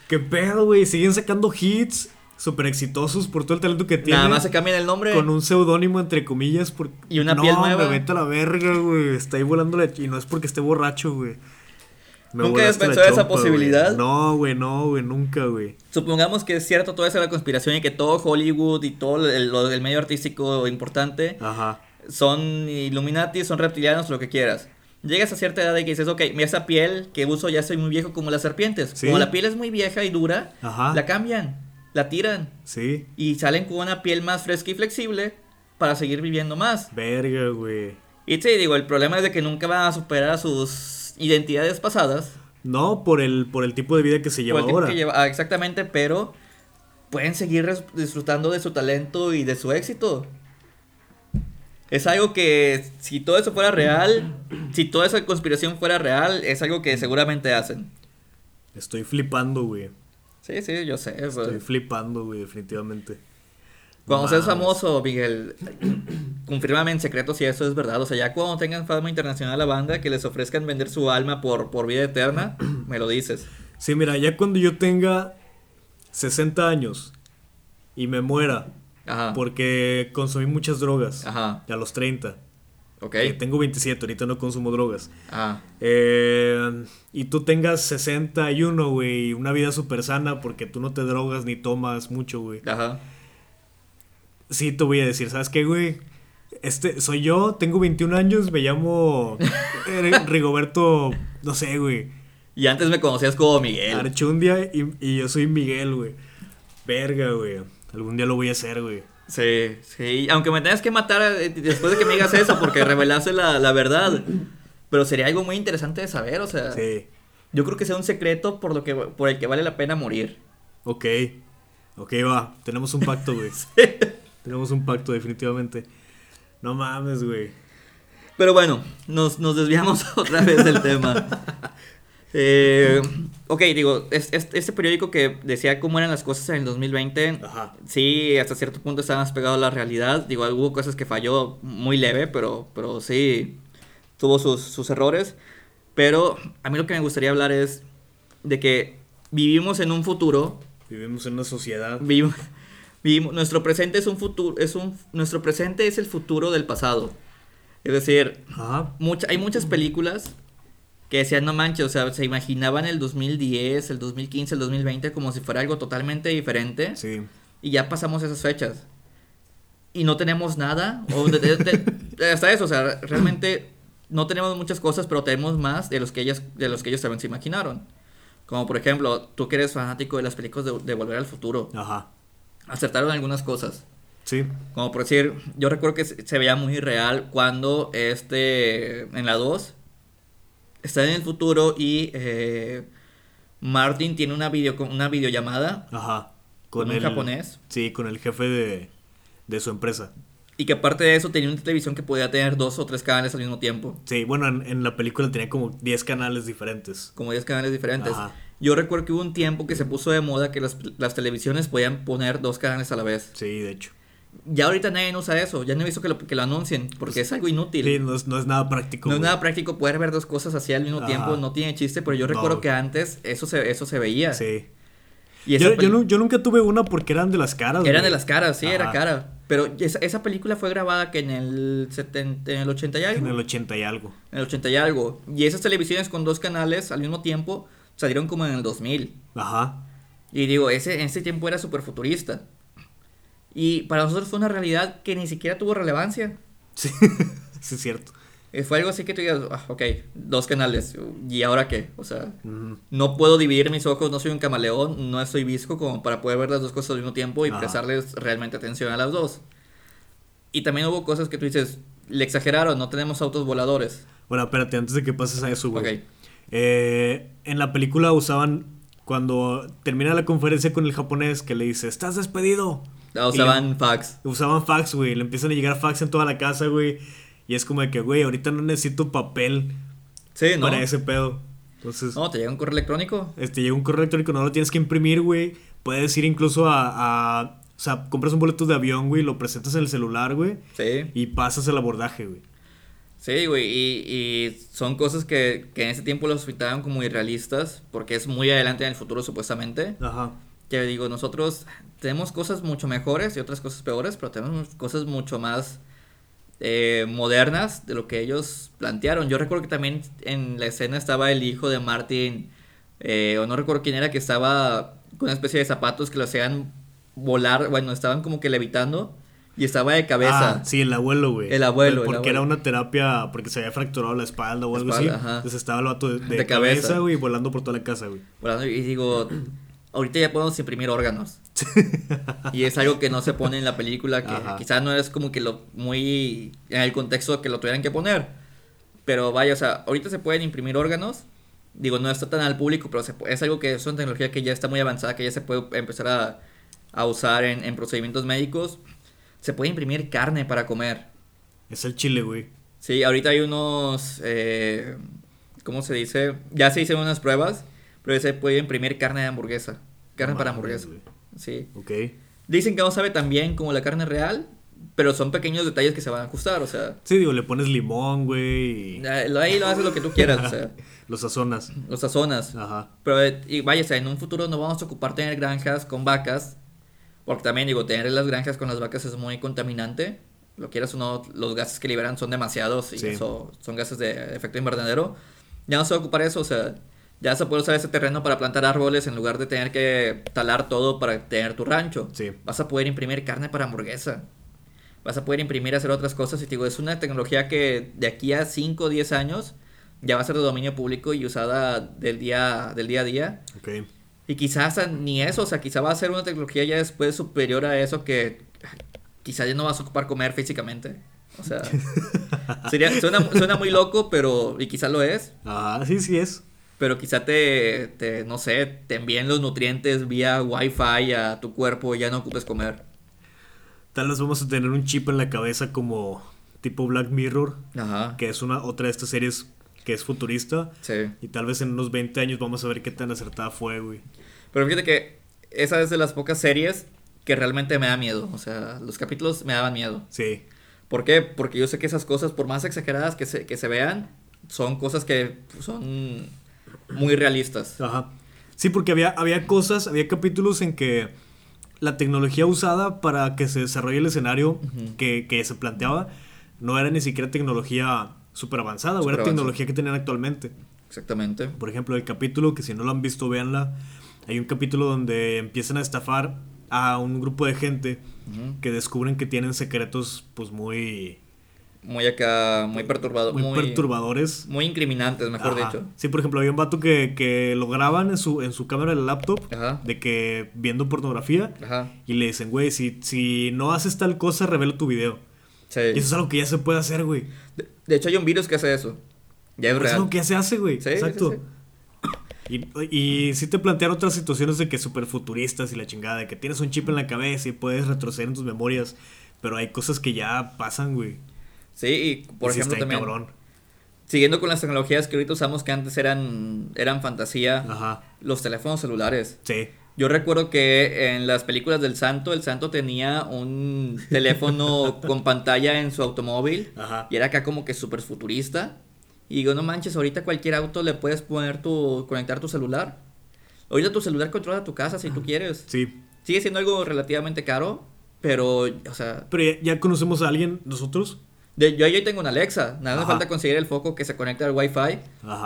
¿Qué pedo, güey? Siguen sacando hits súper exitosos por todo el talento que tiene. Nada más se cambian el nombre. Con un seudónimo, entre comillas. Por... Y una piel nueva. me vete a la verga, güey. Está ahí volando la... Y no es porque esté borracho, güey. ¿Nunca habías pensado esa posibilidad? No, güey, no, güey, nunca, güey. Supongamos que es cierto toda esa la conspiración y que todo Hollywood y todo el, el medio artístico importante Ajá. Son Illuminati, son reptilianos, lo que quieras. Llegas a cierta edad y que dices, ok, esa piel que uso ya soy muy viejo como las serpientes. Como la piel es muy vieja y dura, la cambian la tiran. Sí. Y salen con una piel más fresca y flexible para seguir viviendo más. Verga, güey. Y te digo, el problema es de que nunca van a superar a sus identidades pasadas. No, por el, por el tipo de vida que se lleva ahora. Ah, exactamente, pero pueden seguir disfrutando de su talento y de su éxito. Es algo que, si todo eso fuera real, si toda esa conspiración fuera real, es algo que seguramente hacen. Estoy flipando, güey. Sí, sí, yo sé. Estoy flipando, güey, definitivamente. Cuando seas famoso, Miguel, confírmame en secreto si eso es verdad. O sea, ya cuando tengan fama internacional a la banda, que les ofrezcan vender su alma por, por vida eterna, me lo dices. Sí, mira, ya cuando yo tenga 60 años y me muera, Ajá. porque consumí muchas drogas, Ajá. a los 30, Ok. tengo 27, ahorita no consumo drogas. Ah. Eh, y tú tengas 61, güey, una vida súper sana porque tú no te drogas ni tomas mucho, güey. Ajá. sí te voy a decir, ¿sabes qué, güey? Este, soy yo, tengo 21 años, me llamo eh, Rigoberto, no sé, güey. Y antes me conocías como Miguel. Archundia y, y yo soy Miguel, güey. Verga, güey. Algún día lo voy a hacer, güey. Sí, sí. Aunque me tengas que matar eh, después de que me digas eso, porque revelaste la, la verdad. Pero sería algo muy interesante de saber, o sea. Sí. Yo creo que sea un secreto por, lo que, por el que vale la pena morir. Ok. Ok, va. Tenemos un pacto, güey. Tenemos un pacto, definitivamente. No mames, güey. Pero bueno, nos, nos desviamos otra vez del tema. Eh, ok, digo, este periódico que decía cómo eran las cosas en el 2020, sí, hasta cierto punto estaba más pegado a la realidad. Digo, hubo cosas que falló muy leve, pero, pero sí tuvo sus, sus errores. Pero a mí lo que me gustaría hablar es de que vivimos en un futuro. Vivimos en una sociedad. Vivimos, vivimos, nuestro presente es un futuro, es un, nuestro presente es el futuro del pasado. Es decir, hay muchas películas que decían, no manches, o sea, se imaginaban el 2010, el 2015, el 2020 como si fuera algo totalmente diferente. Sí. Y ya pasamos esas fechas. Y no tenemos nada. O hasta eso, o sea, realmente no tenemos muchas cosas, pero tenemos más de los que ellas, de los que ellos también se imaginaron. Como por ejemplo, tú que eres fanático de las películas de, de Volver al Futuro. Ajá. Acertaron algunas cosas. Sí. Como por decir, yo recuerdo que se, se veía muy real cuando este, en la 2, está en el futuro y eh, Martin tiene una, video, una videollamada Ajá, con, un japonés. Sí, con el jefe de, de, su empresa. Y que aparte de eso tenía una televisión que podía tener dos o tres canales al mismo tiempo. Sí, bueno, en, la película tenía como 10 canales diferentes. Como 10 canales diferentes. Ajá. Yo recuerdo que hubo un tiempo que se puso de moda que las, las televisiones podían poner dos canales a la vez. Sí, de hecho ya ahorita nadie usa eso, ya no he visto que lo, que lo anuncien, porque es algo inútil. Sí, no es, nada práctico. No es nada práctico poder ver dos cosas así al mismo tiempo, no tiene chiste, pero yo recuerdo que antes eso se, eso se veía. Sí. yo, yo, nunca tuve una porque eran de las caras. Eran de las caras, sí, era cara. Pero esa, esa, película fue grabada que en el, 70, en el 80 y algo. En el 80 y algo. En el 80 y algo. Y esas televisiones con dos canales al mismo tiempo salieron como en el 2000. Ajá. Y digo, ese, en ese tiempo era súper futurista. Y para nosotros fue una realidad que ni siquiera tuvo relevancia. Sí, sí es cierto. Eh, fue algo así que tú digas, ah, ok, dos canales, ¿y ahora qué? O sea, no puedo dividir mis ojos, no soy un camaleón, no estoy visco como para poder ver las dos cosas al mismo tiempo y prestarles realmente atención a las dos. Y también hubo cosas que tú dices, le exageraron, no tenemos autos voladores. Bueno, espérate, antes de que pases a eso, güey. Eh, en la película usaban, cuando termina la conferencia con el japonés, que le dice, estás despedido. Ah, usaban fax. Usaban fax, güey. Le empiezan a llegar fax en toda la casa, güey. Y es como de que, güey, ahorita no necesito papel. Sí, ¿no? Para ese pedo. Entonces. No, te llega un correo electrónico. Este, llega un correo electrónico, no lo tienes que imprimir, güey. Puedes ir incluso a, a. o sea, compras un boleto de avión, güey, lo presentas en el celular, güey. Sí. Y pasas el abordaje, güey. Sí, güey, y, y, son cosas que, que en ese tiempo los pintaban como irrealistas, porque es muy adelante en el futuro, supuestamente. Ajá. Que digo, nosotros tenemos cosas mucho mejores y otras cosas peores, pero tenemos cosas mucho más eh, modernas de lo que ellos plantearon. Yo recuerdo que también en la escena estaba el hijo de Martin, eh, o no recuerdo quién era, que estaba con una especie de zapatos que lo hacían volar, bueno, estaban como que levitando. Y estaba de cabeza. Ah, sí, el abuelo, güey. El abuelo. Porque era una terapia, porque se había fracturado la espalda o algo así. Entonces estaba el vato de, cabeza, güey, volando por toda la casa, güey. Volando, y digo, ahorita ya podemos imprimir órganos. y es algo que no se pone en la película, que quizás no es como que lo muy en el contexto que lo tuvieran que poner. Pero vaya, o sea, ahorita se pueden imprimir órganos. Digo, no está tan al público, pero es algo que es una tecnología que ya está muy avanzada, que ya se puede empezar a, a usar en, en, procedimientos médicos. Se puede imprimir carne para comer. Es el chile, güey. Sí, ahorita hay unos, eh, ¿cómo se dice? Ya se hicieron unas pruebas pero se puede imprimir carne de hamburguesa. Carne para hamburguesa. Sí. Ok. Dicen que no sabe tan bien como la carne real, pero son pequeños detalles que se van a ajustar, o sea. Sí, digo, le pones limón, güey. Y... Ahí lo haces lo que tú quieras, o sea. Los sazonas. Los sazonas. Ajá. Pero, y vaya, o sea, en un futuro no vamos a ocupar tener granjas con vacas, porque también, digo, tener las granjas con las vacas es muy contaminante. Lo quieras o no, los gases que liberan son demasiados y eso son gases de efecto invernadero. Ya no se va a ocupar eso, o sea, Ya a poder usar ese terreno para plantar árboles en lugar de tener que talar todo para tener tu rancho. Sí. Vas a poder imprimir carne para hamburguesa. Vas a poder imprimir, hacer otras cosas. Y te digo, es una tecnología que de aquí a 5 o 10 años ya va a ser de dominio público y usada del día, del día a día. Ok. Y quizás ni eso, o sea, quizá va a ser una tecnología ya después superior a eso que quizás ya no vas a ocupar comer físicamente. O sea, sería, suena, muy loco, pero, y quizá lo es. Ah, sí, sí es. Pero quizá te, te, no sé, te envíen los nutrientes vía Wi-Fi a tu cuerpo y ya no ocupes comer. Tal vez vamos a tener un chip en la cabeza como tipo Black Mirror, Ajá. que es una otra de estas series que es futurista. Sí. Y tal vez en unos 20 años vamos a ver qué tan acertada fue, güey. Pero fíjate que esa es de las pocas series que realmente me da miedo. O sea, los capítulos me daban miedo. Sí. ¿Por qué? Porque yo sé que esas cosas, por más exageradas que se, que se vean, son cosas que son muy realistas. Ajá. Sí, porque había, había cosas, había capítulos en que la tecnología usada para que se desarrolle el escenario que, que, se planteaba no era ni siquiera tecnología súper avanzada, o era tecnología que tenían actualmente. Exactamente. Por ejemplo, el capítulo, que si no lo han visto, véanla. Hay un capítulo donde empiezan a estafar a un grupo de gente que descubren que tienen secretos, pues muy. Muy acá, muy perturbadores. Muy, perturbadores. Muy incriminantes, mejor dicho. Sí, por ejemplo, había un vato que, que lo graban en su, en su cámara de la laptop de que viendo pornografía y le dicen, güey, si, si no haces tal cosa, revela tu video. Sí. Y eso es algo que ya se puede hacer, güey. De, hecho, hay un virus que hace eso. Ya es, real. Es algo que ya se hace, güey. Exacto. Y, y sí te plantean otras situaciones de que súper futuristas y la chingada, de que tienes un chip en la cabeza y puedes retroceder en tus memorias, pero hay cosas que ya pasan, güey. Sí, y por ejemplo también... Cabrón. Siguiendo con las tecnologías que ahorita usamos que antes eran, eran fantasía, Ajá. los teléfonos celulares. Sí. Yo recuerdo que en las películas del Santo, el Santo tenía un teléfono con pantalla en su automóvil Ajá. y era acá como que súper futurista. Y digo, no manches, ahorita cualquier auto le puedes poner tu, conectar tu celular. Ahorita tu celular controla tu casa si tú quieres. Sí. Sigue siendo algo relativamente caro, pero, o sea... Pero ya, conocemos a alguien, nosotros. De, yo ya tengo una Alexa, nada me falta conseguir el foco que se conecte al Wi-Fi,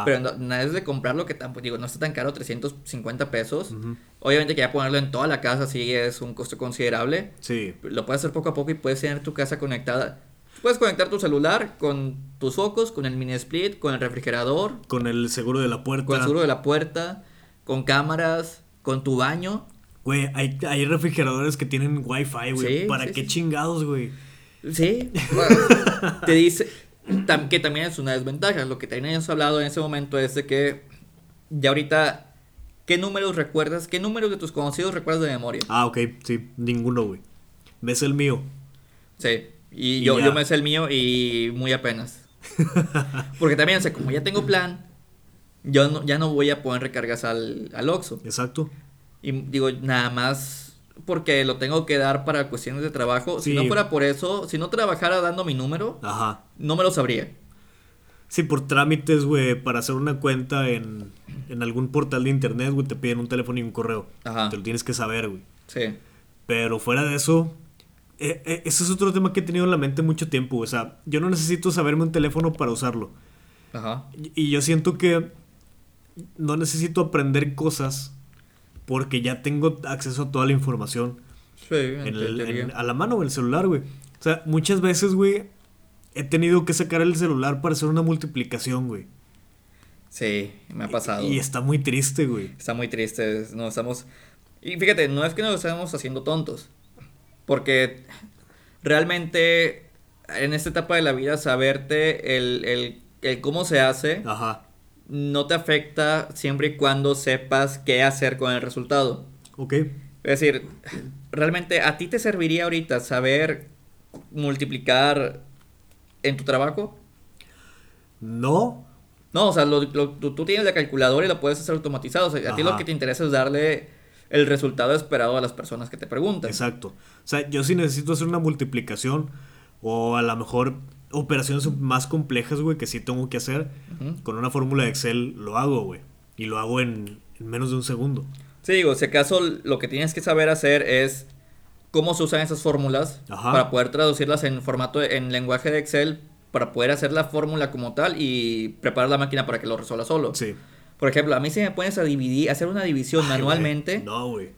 pero nada es de comprarlo que tampoco, digo, no está tan caro, 350 pesos. Obviamente que ya ponerlo en toda la casa sí es un costo considerable. Sí. Lo puedes hacer poco a poco y puedes tener tu casa conectada Puedes conectar tu celular con tus focos, con el mini split, con el refrigerador. Con el seguro de la puerta. Con el seguro de la puerta, con cámaras, con tu baño. Güey, hay, hay refrigeradores que tienen wifi, güey. ¿Para qué chingados, güey? Sí. te dice que también es una desventaja. Lo que teníamos hablado en ese momento es de que ya ahorita, ¿qué números recuerdas? ¿Qué números de tus conocidos recuerdas de memoria? Ah, ok, sí, ninguno, güey. ¿Ves el mío? Sí. Y, yo, yo me sé el mío y muy apenas. Porque también, o sea, como ya tengo plan, yo no, ya no voy a poner recargas al, al Oxxo. Exacto. Y digo, nada más porque lo tengo que dar para cuestiones de trabajo. Si no fuera por eso, si no trabajara dando mi número, Ajá. no me lo sabría. Sí, por trámites, güey, para hacer una cuenta en, en algún portal de internet, güey, te piden un teléfono y un correo. Ajá. Te lo tienes que saber, güey. Sí. Pero fuera de eso, eh, eh, ese es otro tema que he tenido en la mente mucho tiempo. O sea, yo no necesito saberme un teléfono para usarlo. Ajá. Y, yo siento que no necesito aprender cosas porque ya tengo acceso a toda la información. Sí, en a la mano o el celular, güey. O sea, muchas veces, güey, he tenido que sacar el celular para hacer una multiplicación, güey. Sí, me ha pasado. Y, y está muy triste, güey. Está muy triste. No estamos. Y fíjate, no es que nos estemos haciendo tontos. Porque realmente en esta etapa de la vida saberte el, cómo se hace no te afecta siempre y cuando sepas qué hacer con el resultado. Ok. Es decir, realmente a ti te serviría ahorita saber multiplicar en tu trabajo. No. No, o sea, tú, tienes la calculadora y la puedes hacer automatizado. O sea, a ti lo que te interesa es darle el resultado esperado a las personas que te preguntan. Exacto. O sea, yo sí necesito hacer una multiplicación o a lo mejor operaciones más complejas, güey, que sí tengo que hacer, con una fórmula de Excel lo hago, güey. Y lo hago en, menos de un segundo. Sí, digo, si acaso lo que tienes que saber hacer es cómo se usan esas fórmulas para poder traducirlas en formato, en lenguaje de Excel, para poder hacer la fórmula como tal y preparar la máquina para que lo resuelva solo. Sí. Por ejemplo, a mí si me pones a dividir, hacer una división manualmente. No, güey.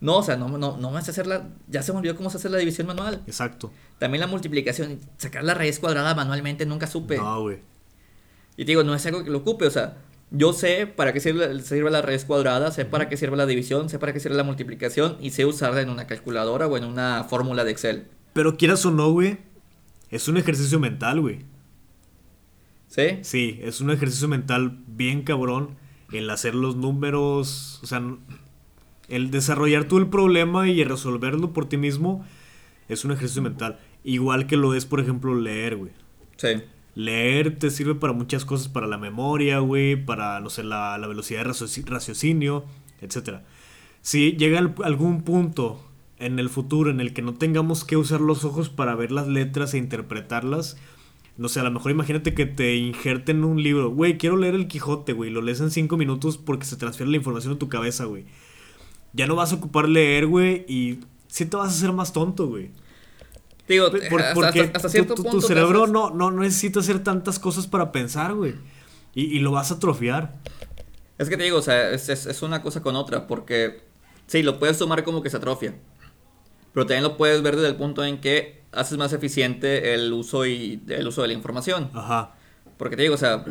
No, o sea, no, no, no vas a hacerla. Ya se me olvidó cómo se hace la división manual. Exacto. También la multiplicación. Sacar la raíz cuadrada manualmente nunca supe. No, güey. Y te digo, no es algo que lo ocupe, o sea, yo sé para qué sirve, sirve la raíz cuadrada, sé para qué sirve la división, sé para qué sirve la multiplicación y sé usarla en una calculadora o en una fórmula de Excel. Pero quieras o no, güey, es un ejercicio mental, güey. ¿Sí? Sí, es un ejercicio mental bien cabrón el hacer los números, o sea, el desarrollar tú el problema y resolverlo por ti mismo es un ejercicio mental. Igual que lo es, por ejemplo, leer, güey. Sí. Leer te sirve para muchas cosas, para la memoria, güey, para, no sé, la, velocidad de raciocinio, etc. Si llega algún punto en el futuro en el que no tengamos que usar los ojos para ver las letras e interpretarlas, no sé, a lo mejor imagínate que te injerten un libro, güey, quiero leer el Quijote, güey, lo lees en cinco minutos porque se transfiere la información a tu cabeza, güey. Ya no vas a ocupar leer, güey, y sí te vas a hacer más tonto, güey. Digo, porque hasta, cierto tu, tu, cerebro no, no, necesita hacer tantas cosas para pensar, güey. Y, lo vas a atrofiar. Es que te digo, o sea, es, es, una cosa con otra, porque sí, lo puedes tomar como que se atrofia. Pero también lo puedes ver desde el punto en que haces más eficiente el uso y el uso de la información. Ajá. Porque te digo, o sea,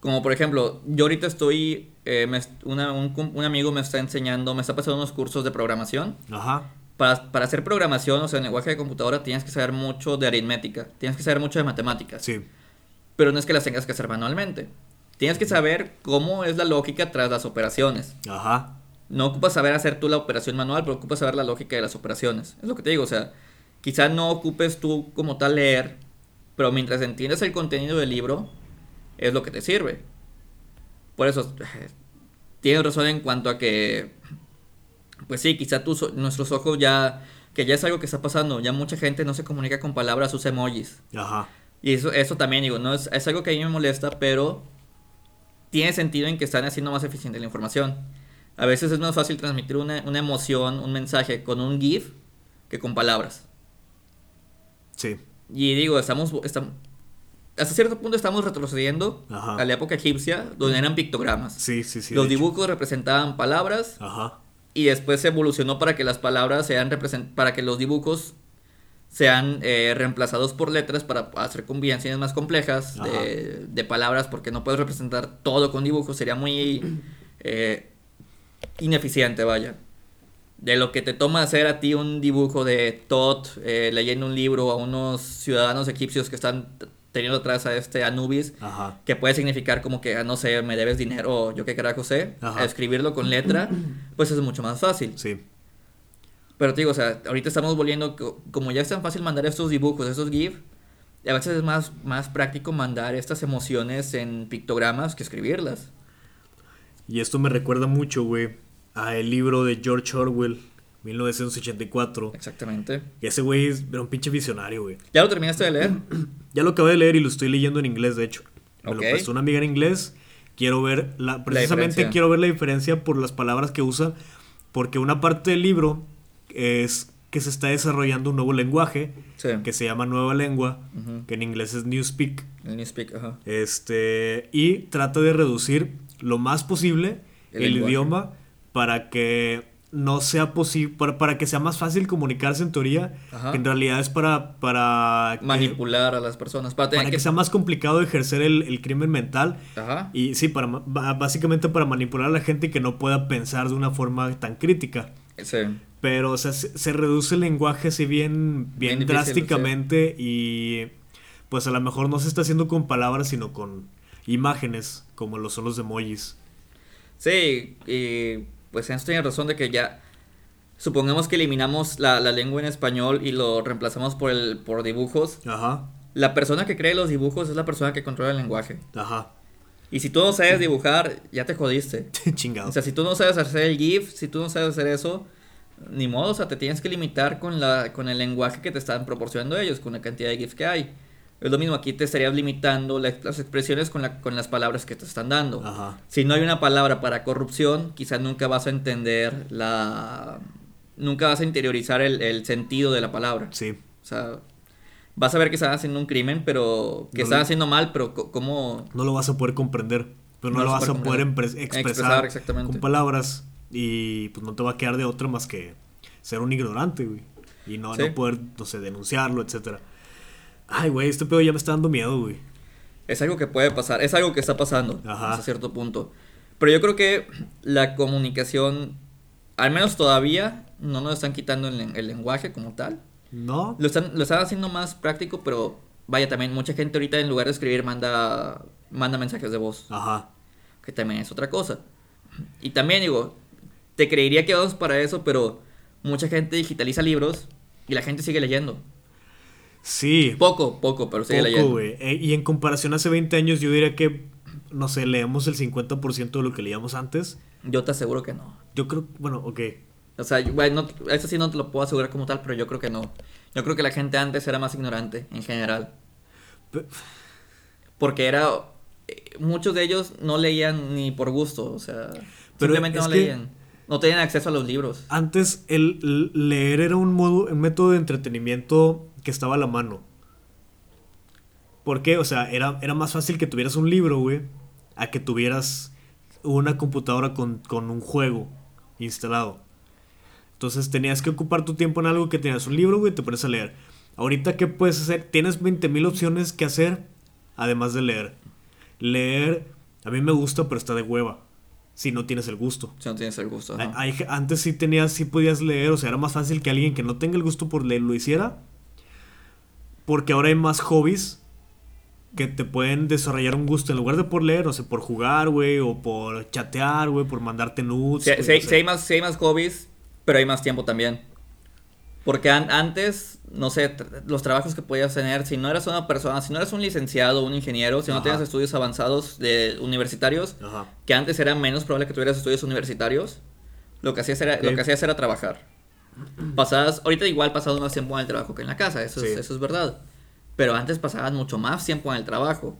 como por ejemplo, yo ahorita estoy, eh, un, un, amigo me está enseñando, me está pasando unos cursos de programación. Ajá para, hacer programación, o sea, en lenguaje de computadora, tienes que saber mucho de aritmética, tienes que saber mucho de matemáticas. Sí. Pero no es que las tengas que hacer manualmente. Tienes que saber cómo es la lógica tras las operaciones. Ajá. No ocupas saber hacer tú la operación manual, pero ocupas saber la lógica de las operaciones. Es lo que te digo, o sea, quizás no ocupes tú como tal leer, pero mientras entiendes el contenido del libro, es lo que te sirve. Por eso, tienes razón en cuanto a que pues sí, quizá nuestros ojos ya, que ya es algo que está pasando, ya mucha gente no se comunica con palabras, usa emojis. Ajá. Y eso, eso también, digo, no es, es algo que a mí me molesta, pero tiene sentido en que están haciendo más eficiente la información. A veces es más fácil transmitir una, una emoción, un mensaje con un GIF que con palabras. Sí. Y digo, estamos, estamos hasta cierto punto estamos retrocediendo a la época egipcia, donde eran pictogramas. Sí, sí, sí. Los dibujos representaban palabras. Ajá y después se evolucionó para que las palabras sean para que los dibujos sean eh, reemplazados por letras para hacer combinaciones más complejas de, palabras porque no puedes representar todo con dibujos sería muy eh, ineficiente vaya de lo que te toma hacer a ti un dibujo de Todd eh, leyendo un libro a unos ciudadanos egipcios que están teniendo atrás a este Anubis, que puede significar como que, ah, no sé, me debes dinero o yo qué carajo sé, escribirlo con letra, pues es mucho más fácil. Sí. Pero te digo, o sea, ahorita estamos volviendo, como ya es tan fácil mandar estos dibujos, estos GIF, a veces es más, más práctico mandar estas emociones en pictogramas que escribirlas. Y esto me recuerda mucho, güey, a el libro de George Orwell, 1984. Exactamente. Y ese güey era un pinche visionario, güey. ¿Ya lo terminaste de leer? ya lo acabé de leer y lo estoy leyendo en inglés, de hecho. Me lo prestó una amiga en inglés. Quiero ver, la, precisamente quiero ver la diferencia por las palabras que usa, porque una parte del libro es que se está desarrollando un nuevo lenguaje que se llama nueva lengua, que en inglés es Newspeak. Newspeak, ajá. Este, y trata de reducir lo más posible el idioma para que no sea posible, para, que sea más fácil comunicarse en teoría, que en realidad es para... para Manipular a las personas. Para, que... sea más complicado ejercer el, crimen mental. Y sí, para, básicamente para manipular a la gente y que no pueda pensar de una forma tan crítica. Sí. Pero, o sea, se, reduce el lenguaje así bien, bien, drásticamente y pues a lo mejor no se está haciendo con palabras, sino con imágenes, como lo son los emojis. Sí, y pues en esto tiene razón de que ya supongamos que eliminamos la, lengua en español y lo reemplazamos por el por dibujos. Ajá. La persona que cree los dibujos es la persona que controla el lenguaje. Ajá. Y si tú no sabes dibujar, ya te jodiste. Chingado. O sea, si tú no sabes hacer el GIF, si tú no sabes hacer eso, ni modo, o sea, te tienes que limitar con la con el lenguaje que te están proporcionando ellos, con la cantidad de GIFs que hay. Es lo mismo, aquí te estarías limitando las expresiones con, la, con las palabras que te están dando. Si no hay una palabra para corrupción, quizás nunca vas a entender la... Nunca vas a interiorizar el, sentido de la palabra. Sí. O sea, vas a ver que están haciendo un crimen, pero... Que están haciendo mal, pero ¿cómo...? No lo vas a poder comprender. Pero no, lo vas a poder expresar, con palabras y pues no te va a quedar de otra más que ser un ignorante, güey. Y no, no poder, no sé, denunciarlo, etcétera. Ay, güey, este pedo ya me está dando miedo, güey. Es algo que puede pasar, es algo que está pasando Ajá. hasta cierto punto. Pero yo creo que la comunicación, al menos todavía, no nos están quitando el, el lenguaje como tal. No. Lo están, lo están haciendo más práctico, pero vaya, también mucha gente ahorita en lugar de escribir manda, manda mensajes de voz. Ajá. Que también es otra cosa. Y también digo, te creería que vamos para eso, pero mucha gente digitaliza libros y la gente sigue leyendo. Sí. Poco, poco, pero sigue leyendo. Eh, y en comparación a hace 20 años, yo diría que, no sé, leemos el 50% de lo que leíamos antes. Yo te aseguro que no. Yo creo, bueno, ok. O sea, bueno, eso sí no te lo puedo asegurar como tal, pero yo creo que no. Yo creo que la gente antes era más ignorante, en general. Porque era... Eh, muchos de ellos no leían ni por gusto, o sea, simplemente no leían. No tenían acceso a los libros. Antes el leer era un modo, un método de entretenimiento que estaba a la mano. ¿Por qué? O sea, era, era más fácil que tuvieras un libro, güey, a que tuvieras una computadora con, con un juego instalado. Entonces tenías que ocupar tu tiempo en algo que tenías un libro, güey, y te pones a leer. Ahorita, ¿qué puedes hacer? Tienes 20.000 opciones que hacer, además de leer. Leer, a mí me gusta, pero está de hueva si no tienes el gusto. Si no tienes el gusto. antes sí tenías, sí podías leer, o sea, era más fácil que alguien que no tenga el gusto por leer lo hiciera. Porque ahora hay más hobbies que te pueden desarrollar un gusto en lugar de por leer, o sea, por jugar, güey, o por chatear, güey, por mandarte nudes. Sí, hay más, sí hay más hobbies, pero hay más tiempo también. Porque antes, no sé, los trabajos que podías tener, si no eras una persona, si no eras un licenciado, un ingeniero, si no tenías estudios avanzados de universitarios, que antes era menos probable que tuvieras estudios universitarios, lo que hacías era, lo que hacías era trabajar. Pasabas, ahorita igual pasabas más tiempo en el trabajo que en la casa, eso, es, eso es verdad. Pero antes pasabas mucho más tiempo en el trabajo.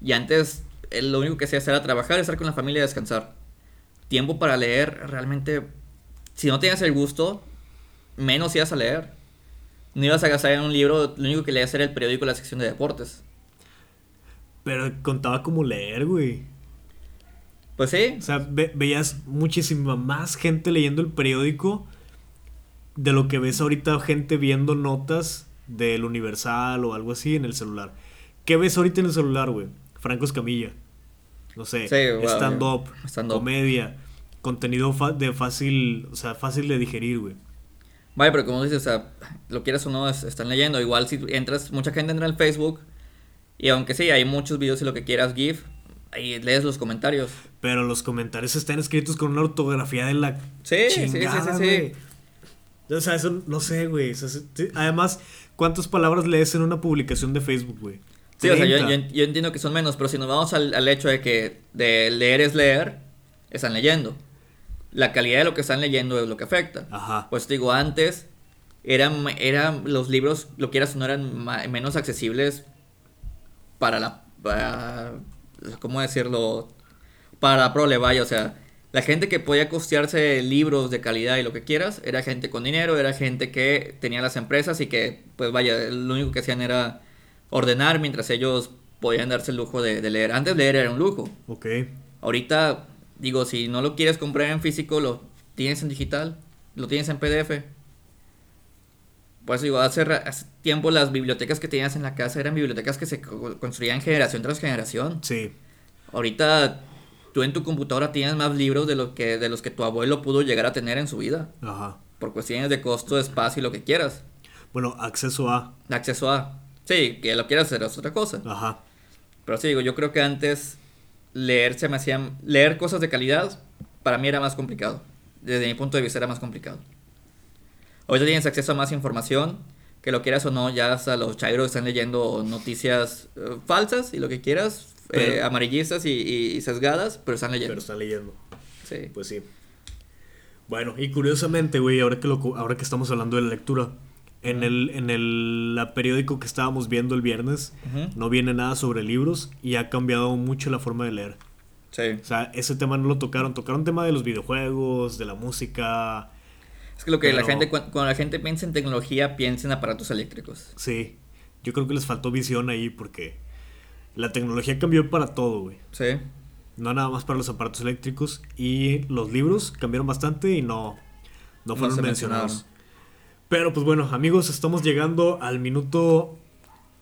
Y antes lo único que hacías era trabajar, estar con la familia y descansar. Tiempo para leer, realmente, si no tenías el gusto, menos ibas a leer. No ibas a gastar en un libro, lo único que leías era el periódico la sección de deportes. Pero contaba como leer, güey. Pues sí. O sea, veías muchísima más gente leyendo el periódico de lo que ves ahorita gente viendo notas del Universal o algo así en el celular. ¿Qué ves ahorita en el celular, güey? Franco Escamilla. No sé, stand-up, comedia, contenido de fácil, o sea, fácil de digerir, güey. Vaya, pero como dices, o sea, lo quieras o no, están leyendo. Igual si entras, mucha gente entra al Facebook y aunque sí, hay muchos videos y lo que quieras, GIF, ahí lees los comentarios. Pero los comentarios están escritos con una ortografía de la sí, chingada, sí, sí, sí, O sea, eso no sé, güey. además, ¿cuántas palabras lees en una publicación de Facebook, güey? Sí, o sea, yo, yo, entiendo que son menos, pero si nos vamos al, al hecho de que de leer es leer, están leyendo la calidad de lo que están leyendo es lo que afecta. Ajá. Pues digo, antes eran, eran los libros, lo quieras o no, eran menos accesibles para la... Para, ¿Cómo decirlo? Para prole, vaya, o sea, la gente que podía costearse libros de calidad y lo que quieras, era gente con dinero, era gente que tenía las empresas y que, pues vaya, lo único que hacían era ordenar mientras ellos podían darse el lujo de, de leer. Antes leer era un lujo. Ok. Ahorita Digo, si no lo quieres comprar en físico, lo tienes en digital, lo tienes en PDF. Pues digo, hace, tiempo las bibliotecas que tenías en la casa eran bibliotecas que se construían generación tras generación. Sí. Ahorita tú en tu computadora tienes más libros de, lo que, de los que tu abuelo pudo llegar a tener en su vida. Ajá. Por cuestiones de costo, de espacio y lo que quieras. Bueno, acceso a. Acceso a. Sí, que lo quieras hacer es otra cosa. Ajá. Pero sí, digo, yo creo que antes leer se me hacía leer cosas de calidad para mí era más complicado. Desde mi punto de vista era más complicado. Hoy tienes acceso a más información, que lo quieras o no, ya hasta los chairos están leyendo noticias eh, falsas y lo que quieras, eh, amarillistas y, sesgadas, pero están leyendo. Pero están leyendo. Sí. Pues sí. Bueno, y curiosamente, güey, ahora que, lo, ahora que estamos hablando de la lectura, en el, en el periódico que estábamos viendo el viernes no viene nada sobre libros y ha cambiado mucho la forma de leer. Sí. O sea, ese tema no lo tocaron. Tocaron tema de los videojuegos, de la música. Es que lo que la gente, cuando, la gente piensa en tecnología, piensa en aparatos eléctricos. Sí. Yo creo que les faltó visión ahí porque la tecnología cambió para todo, güey. Sí. No nada más para los aparatos eléctricos. Y los libros cambiaron bastante y no, no fueron mencionados. Pero pues bueno, amigos, estamos llegando al minuto.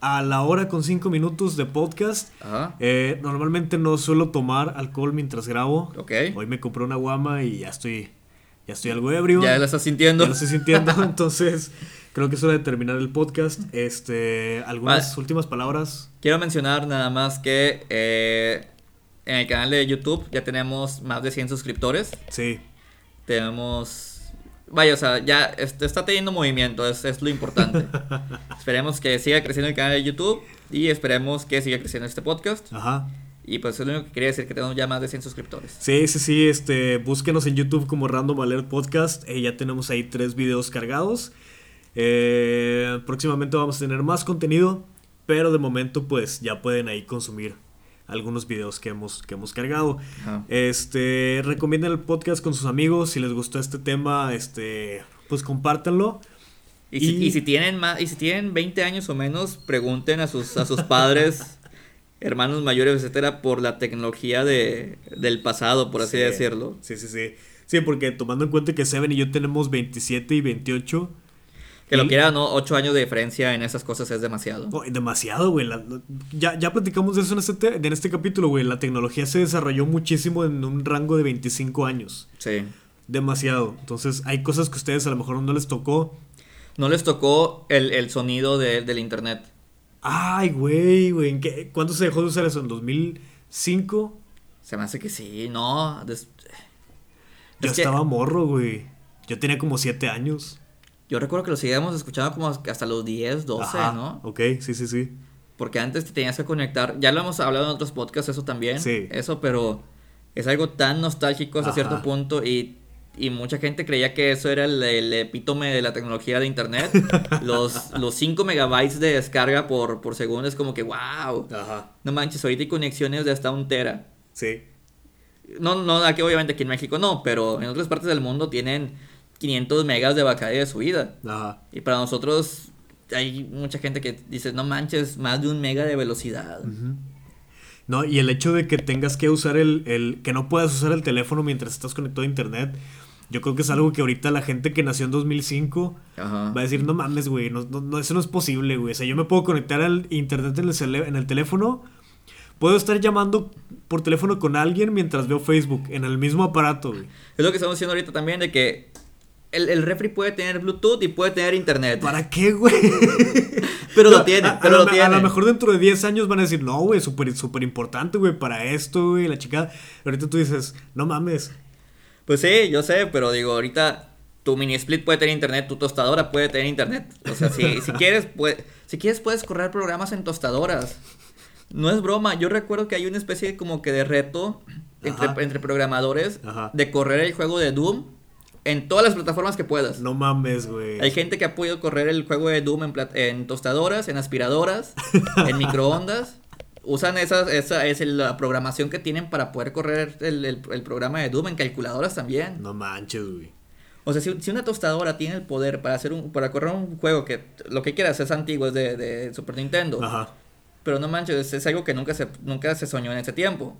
A la hora con cinco minutos de podcast. Eh, normalmente no suelo tomar alcohol mientras grabo. Hoy me compré una guama y ya estoy. Ya estoy algo ebrio. Ya lo estás sintiendo. Ya lo estoy sintiendo. entonces, creo que es hora de terminar el podcast. Este. Algunas últimas palabras. Quiero mencionar nada más que eh, en el canal de YouTube ya tenemos más de 100 suscriptores. Sí. Tenemos Vaya, o sea, ya está teniendo movimiento, es, es lo importante. esperemos que siga creciendo el canal de YouTube y esperemos que siga creciendo este podcast. Ajá. Y pues es lo único que quería decir, que tenemos ya más de 100 suscriptores. Sí, sí, sí, este, búsquenos en YouTube como Random Alert Podcast. Eh, ya tenemos ahí tres videos cargados. Eh, próximamente vamos a tener más contenido, pero de momento pues ya pueden ahí consumir algunos videos que hemos, que hemos cargado. Este, recomienden el podcast con sus amigos. Si les gustó este tema, este, pues compártanlo. Y, Si, tienen más, y si tienen 20 años o menos, pregunten a sus, a sus padres, hermanos mayores, etcétera, por la tecnología de, del pasado, por así decirlo. Sí, sí, sí. Sí, porque tomando en cuenta que Seven y yo tenemos 27 y 28 que lo quiera, ¿no? Ocho años de diferencia en esas cosas es demasiado. demasiado, güey. ya, ya platicamos de eso en este, en este capítulo, güey. La tecnología se desarrolló muchísimo en un rango de 25 años. Sí. Demasiado. Entonces, hay cosas que a ustedes a lo mejor no les tocó. No les tocó el, sonido del internet. Ay, güey, güey. ¿Cuándo se dejó de usar eso? ¿En 2005? Se me hace que sí, no. Yo estaba morro, güey. Yo tenía como 7 años. Yo recuerdo que lo seguíamos escuchando como hasta los 10, 12, ¿no? Ok, sí, sí, sí. Porque antes te tenías que conectar. Ya lo hemos hablado en otros podcasts, eso también. Sí. Eso, pero es algo tan nostálgico hasta cierto punto y, y, mucha gente creía que eso era el, epítome de la tecnología de internet. los, los 5 megabytes de descarga por, por segundo es como que, wow. Ajá. No manches, ahorita hay conexiones de hasta un tera. Sí. No, no, aquí obviamente aquí en México no, pero en otras partes del mundo tienen 500 megas de bacalao de subida. Ajá. Y para nosotros hay mucha gente que dice, no manches, más de un mega de velocidad. No, y el hecho de que tengas que usar el, el, que no puedas usar el teléfono mientras estás conectado a internet, yo creo que es algo que ahorita la gente que nació en 2005 va a decir, no mames, güey, no, no, eso no es posible, güey. O sea, yo me puedo conectar al internet en el, en el teléfono, puedo estar llamando por teléfono con alguien mientras veo Facebook en el mismo aparato, güey. Es lo que estamos haciendo ahorita también, de que el, el, refri puede tener Bluetooth y puede tener internet. ¿Para qué, güey? pero lo tiene, pero lo, tiene. A lo mejor dentro de 10 años van a decir, no, güey, súper súper importante, güey, para esto, güey, la chica. Ahorita tú dices, no mames. Pues sí, yo sé, pero digo, ahorita tu mini split puede tener internet, tu tostadora puede tener internet. O sea, si, si quieres, puede, si quieres puedes correr programas en tostadoras. No es broma, yo recuerdo que hay una especie como que de reto entre, entre programadores de correr el juego de Doom en todas las plataformas que puedas. No mames, güey. Hay gente que ha podido correr el juego de Doom en, en tostadoras, en aspiradoras, en microondas. Usan esa, esa es la programación que tienen para poder correr el, programa de Doom en calculadoras también. No manches, güey. O sea, si, una tostadora tiene el poder para hacer un, para correr un juego que lo que quieras es antiguo, es de, de Super Nintendo. Ajá. Pero no manches, es, algo que nunca se, nunca se soñó en ese tiempo.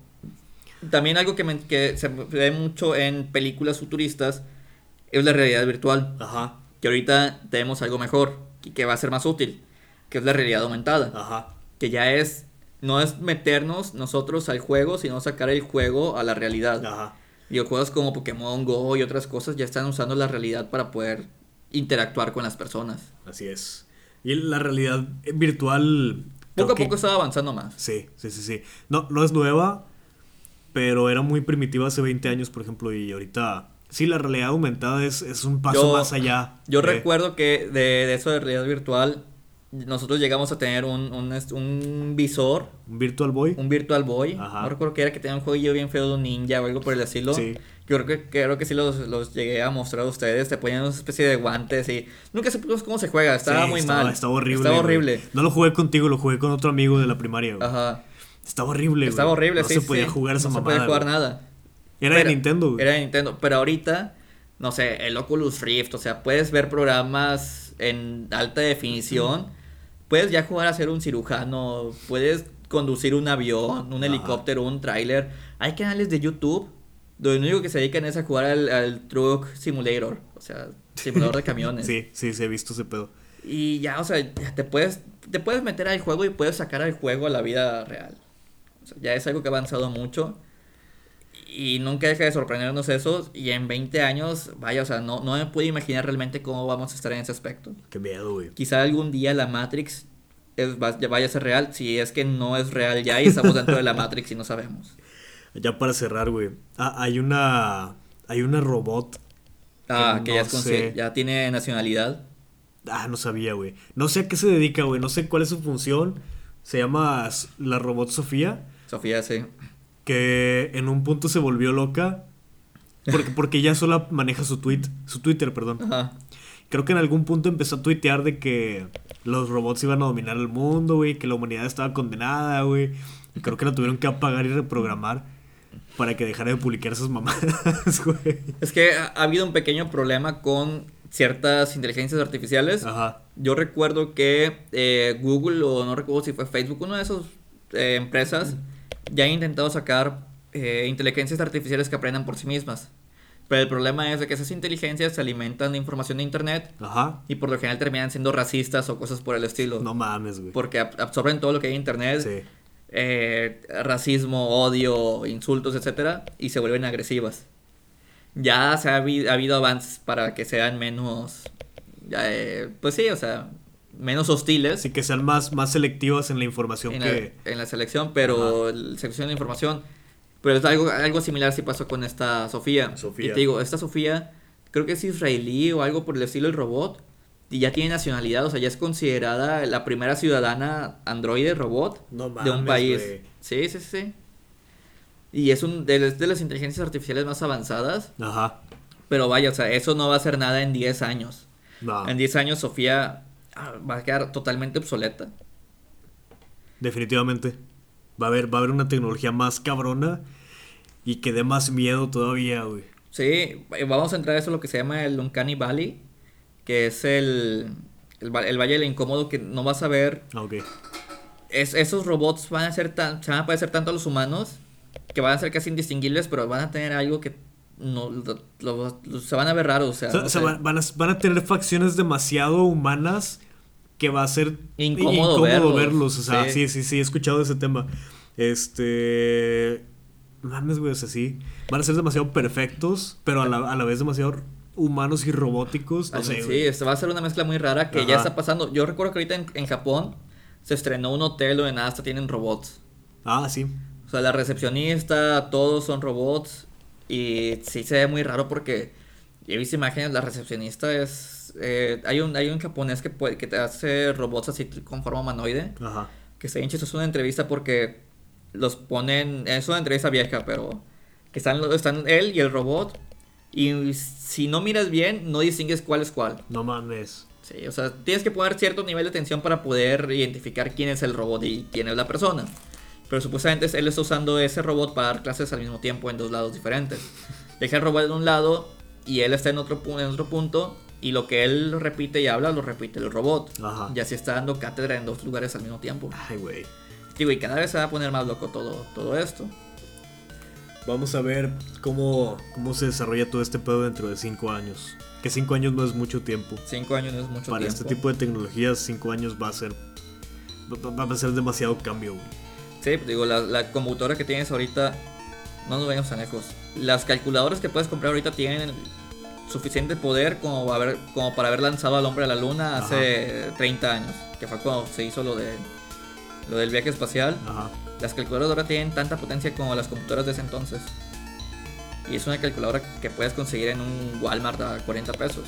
También algo que, que se ve mucho en películas futuristas es la realidad virtual. Ajá. Que ahorita tenemos algo mejor y que va a ser más útil, que es la realidad aumentada. Ajá. Que ya es, no es meternos nosotros al juego, sino sacar el juego a la realidad. Ajá. juegos como Pokémon Go y otras cosas ya están usando la realidad para poder interactuar con las personas. Así es. Y la realidad virtual... Poco a poco está avanzando más. Sí, sí, sí, sí. No, no es nueva, pero era muy primitiva hace 20 años, por ejemplo, y ahorita Sí, la realidad aumentada es, un paso más allá. Yo recuerdo que de, eso de realidad virtual, nosotros llegamos a tener un, un, visor. ¿Un Virtual Boy? Un Virtual Boy. No recuerdo que era que tenía un jueguillo bien feo de un ninja o algo por el estilo. Sí. Yo creo que, creo que sí los, llegué a mostrar a ustedes. Te ponían una especie de guantes y nunca supe cómo se juega. Estaba muy mal. Estaba horrible. Estaba horrible. No lo jugué contigo, lo jugué con otro amigo de la primaria. Ajá. Estaba horrible. Estaba horrible, sí. No se podía jugar esa no No se podía jugar nada. Era de Nintendo, Era de Nintendo. Pero ahorita, no sé, el Oculus Rift, o sea, puedes ver programas en alta definición. Puedes ya jugar a ser un cirujano, puedes conducir un avión, un helicóptero, un tráiler. Hay canales de YouTube donde lo único que se dedican es a jugar al, al Truck Simulator, o sea, simulador de camiones. sí, sí, se he visto ese pedo. Y ya, o sea, te puedes, te puedes meter al juego y puedes sacar al juego a la vida real. O sea, ya es algo que ha avanzado mucho. Y nunca deja de sorprendernos eso. Y en 20 años, vaya, o sea, no, no me puedo imaginar realmente cómo vamos a estar en ese aspecto. Qué miedo, güey. Quizá algún día la Matrix es, vaya a ser real. Si es que no es real ya y estamos dentro de la Matrix y no sabemos. Ya para cerrar, güey. Ah, hay una. Hay una robot. Ah, que, ya, ya tiene nacionalidad. Ah, no sabía, güey. No sé a qué se dedica, güey. No sé cuál es su función. Se llama la robot Sofía. Sofía, sí. Que en un punto se volvió loca. Porque, porque ella sola maneja su tweet. Su Twitter, perdón. Ajá. Creo que en algún punto empezó a tuitear de que los robots iban a dominar el mundo, güey. Que la humanidad estaba condenada, güey. Creo que la tuvieron que apagar y reprogramar para que dejara de publicar esas mamadas, güey. Es que ha habido un pequeño problema con ciertas inteligencias artificiales. Ajá. Yo recuerdo que eh, Google o no recuerdo si fue Facebook, una de esas eh, empresas, ya ha intentado sacar eh, inteligencias artificiales que aprendan por sí mismas. Pero el problema es de que esas inteligencias se alimentan de información de internet Ajá. y por lo general terminan siendo racistas o cosas por el estilo. No mames, güey. Porque absorben todo lo que hay en internet. Sí. racismo, odio, insultos, etcétera, y se vuelven agresivas ya se ha, habido, avances para que sean menos, eh, pues sí, o sea, menos hostiles. Sí, que sean más, más selectivas en la información en que... La, en la selección, pero selección de información. Pero es algo, algo similar si pasó con esta Sofía. Sofía. Y te digo, esta Sofía creo que es israelí o algo por el estilo del robot. Y ya tiene nacionalidad, o sea, ya es considerada la primera ciudadana androide robot de un país. Sí, sí, sí. Y es un de, de, las inteligencias artificiales más avanzadas. Ajá. Pero vaya, o sea, eso no va a ser nada en 10 años. No. En 10 años Sofía va a quedar totalmente obsoleta. Definitivamente. Va a haber, va a haber una tecnología más cabrona y que dé más miedo todavía, güey. Sí, vamos a entrar a eso lo que se llama el Uncanny Valley, que es el, el, valle del incómodo que no vas a ver. Ah, ok. Es, esos robots van a ser tan, se van a parecer tanto a los humanos que van a ser casi indistinguibles, pero van a tener algo que no se van a ver raros. O sea, van, a, van, a, tener facciones demasiado humanas que va a ser incómodo, verlos. O sea, sí. sí, sí, he escuchado ese tema. Este. Mames, güey, o sea, sí. Van a ser demasiado perfectos, pero a la, a la vez demasiado humanos y robóticos. No sé, sí, este va a ser una mezcla muy rara que ya está pasando. Yo recuerdo que ahorita en, en Japón se estrenó un hotel donde nada hasta tienen robots. Ah, sí. O sea, la recepcionista, todos son robots. Y sí se ve muy raro porque he visto imágenes, la recepcionista es... Eh, hay, un, hay un japonés que, puede, que te hace robots así con forma humanoide. Ajá. Que se hincha, es una entrevista porque los ponen... Es una entrevista vieja, pero... Que están, están él y el robot. Y si no miras bien, no distingues cuál es cuál. No mames. Sí, o sea, tienes que poner cierto nivel de atención para poder identificar quién es el robot y quién es la persona. Pero supuestamente él está usando ese robot para dar clases al mismo tiempo en dos lados diferentes. Deja el robot en un lado y él está en otro, en otro punto y lo que él repite y habla lo repite el robot. Ajá. Y así está dando cátedra en dos lugares al mismo tiempo. Ay, güey. Digo, y cada vez se va a poner más loco todo, todo esto. Vamos a ver cómo, cómo se desarrolla todo este pedo dentro de cinco años. Que cinco años no es mucho tiempo. Cinco años no es mucho tiempo. Para este tipo de tecnologías, cinco años va a ser. Va a ser demasiado cambio, güey. Sí, digo, la, la computadora que tienes ahorita, no nos vayamos tan lejos. Las calculadoras que puedes comprar ahorita tienen suficiente poder como, haber, como para haber lanzado al hombre a la luna hace 30 años, que fue cuando se hizo lo, de, lo del viaje espacial. Las calculadoras ahora tienen tanta potencia como las computadoras de ese entonces. Y es una calculadora que puedes conseguir en un Walmart a 40 pesos.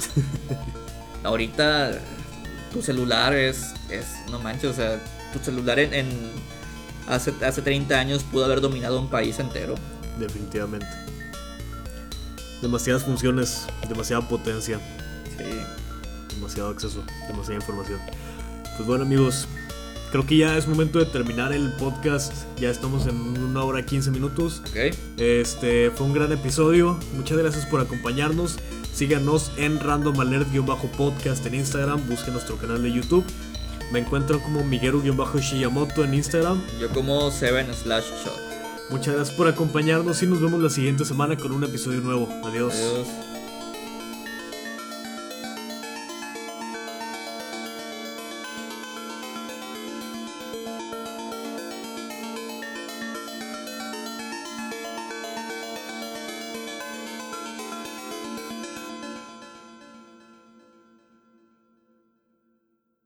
ahorita tu celular es, es, no manches, o sea, tu celular en hace, hace 30 años pudo haber dominado un país entero. Definitivamente. Demasiadas funciones, demasiada potencia. Sí. Demasiado acceso, demasiada información. Pues bueno amigos, creo que ya es momento de terminar el podcast. Ya estamos en una hora y 15 minutos. Ok. Este fue un gran episodio. Muchas gracias por acompañarnos. Síganos en Random Alert-podcast en Instagram. Busquen nuestro canal de YouTube. Me encuentro como Miguel-Shiyamoto en Instagram. Yo como Seven slash Shot. Muchas gracias por acompañarnos y nos vemos la siguiente semana con un episodio nuevo. Adiós. Adiós.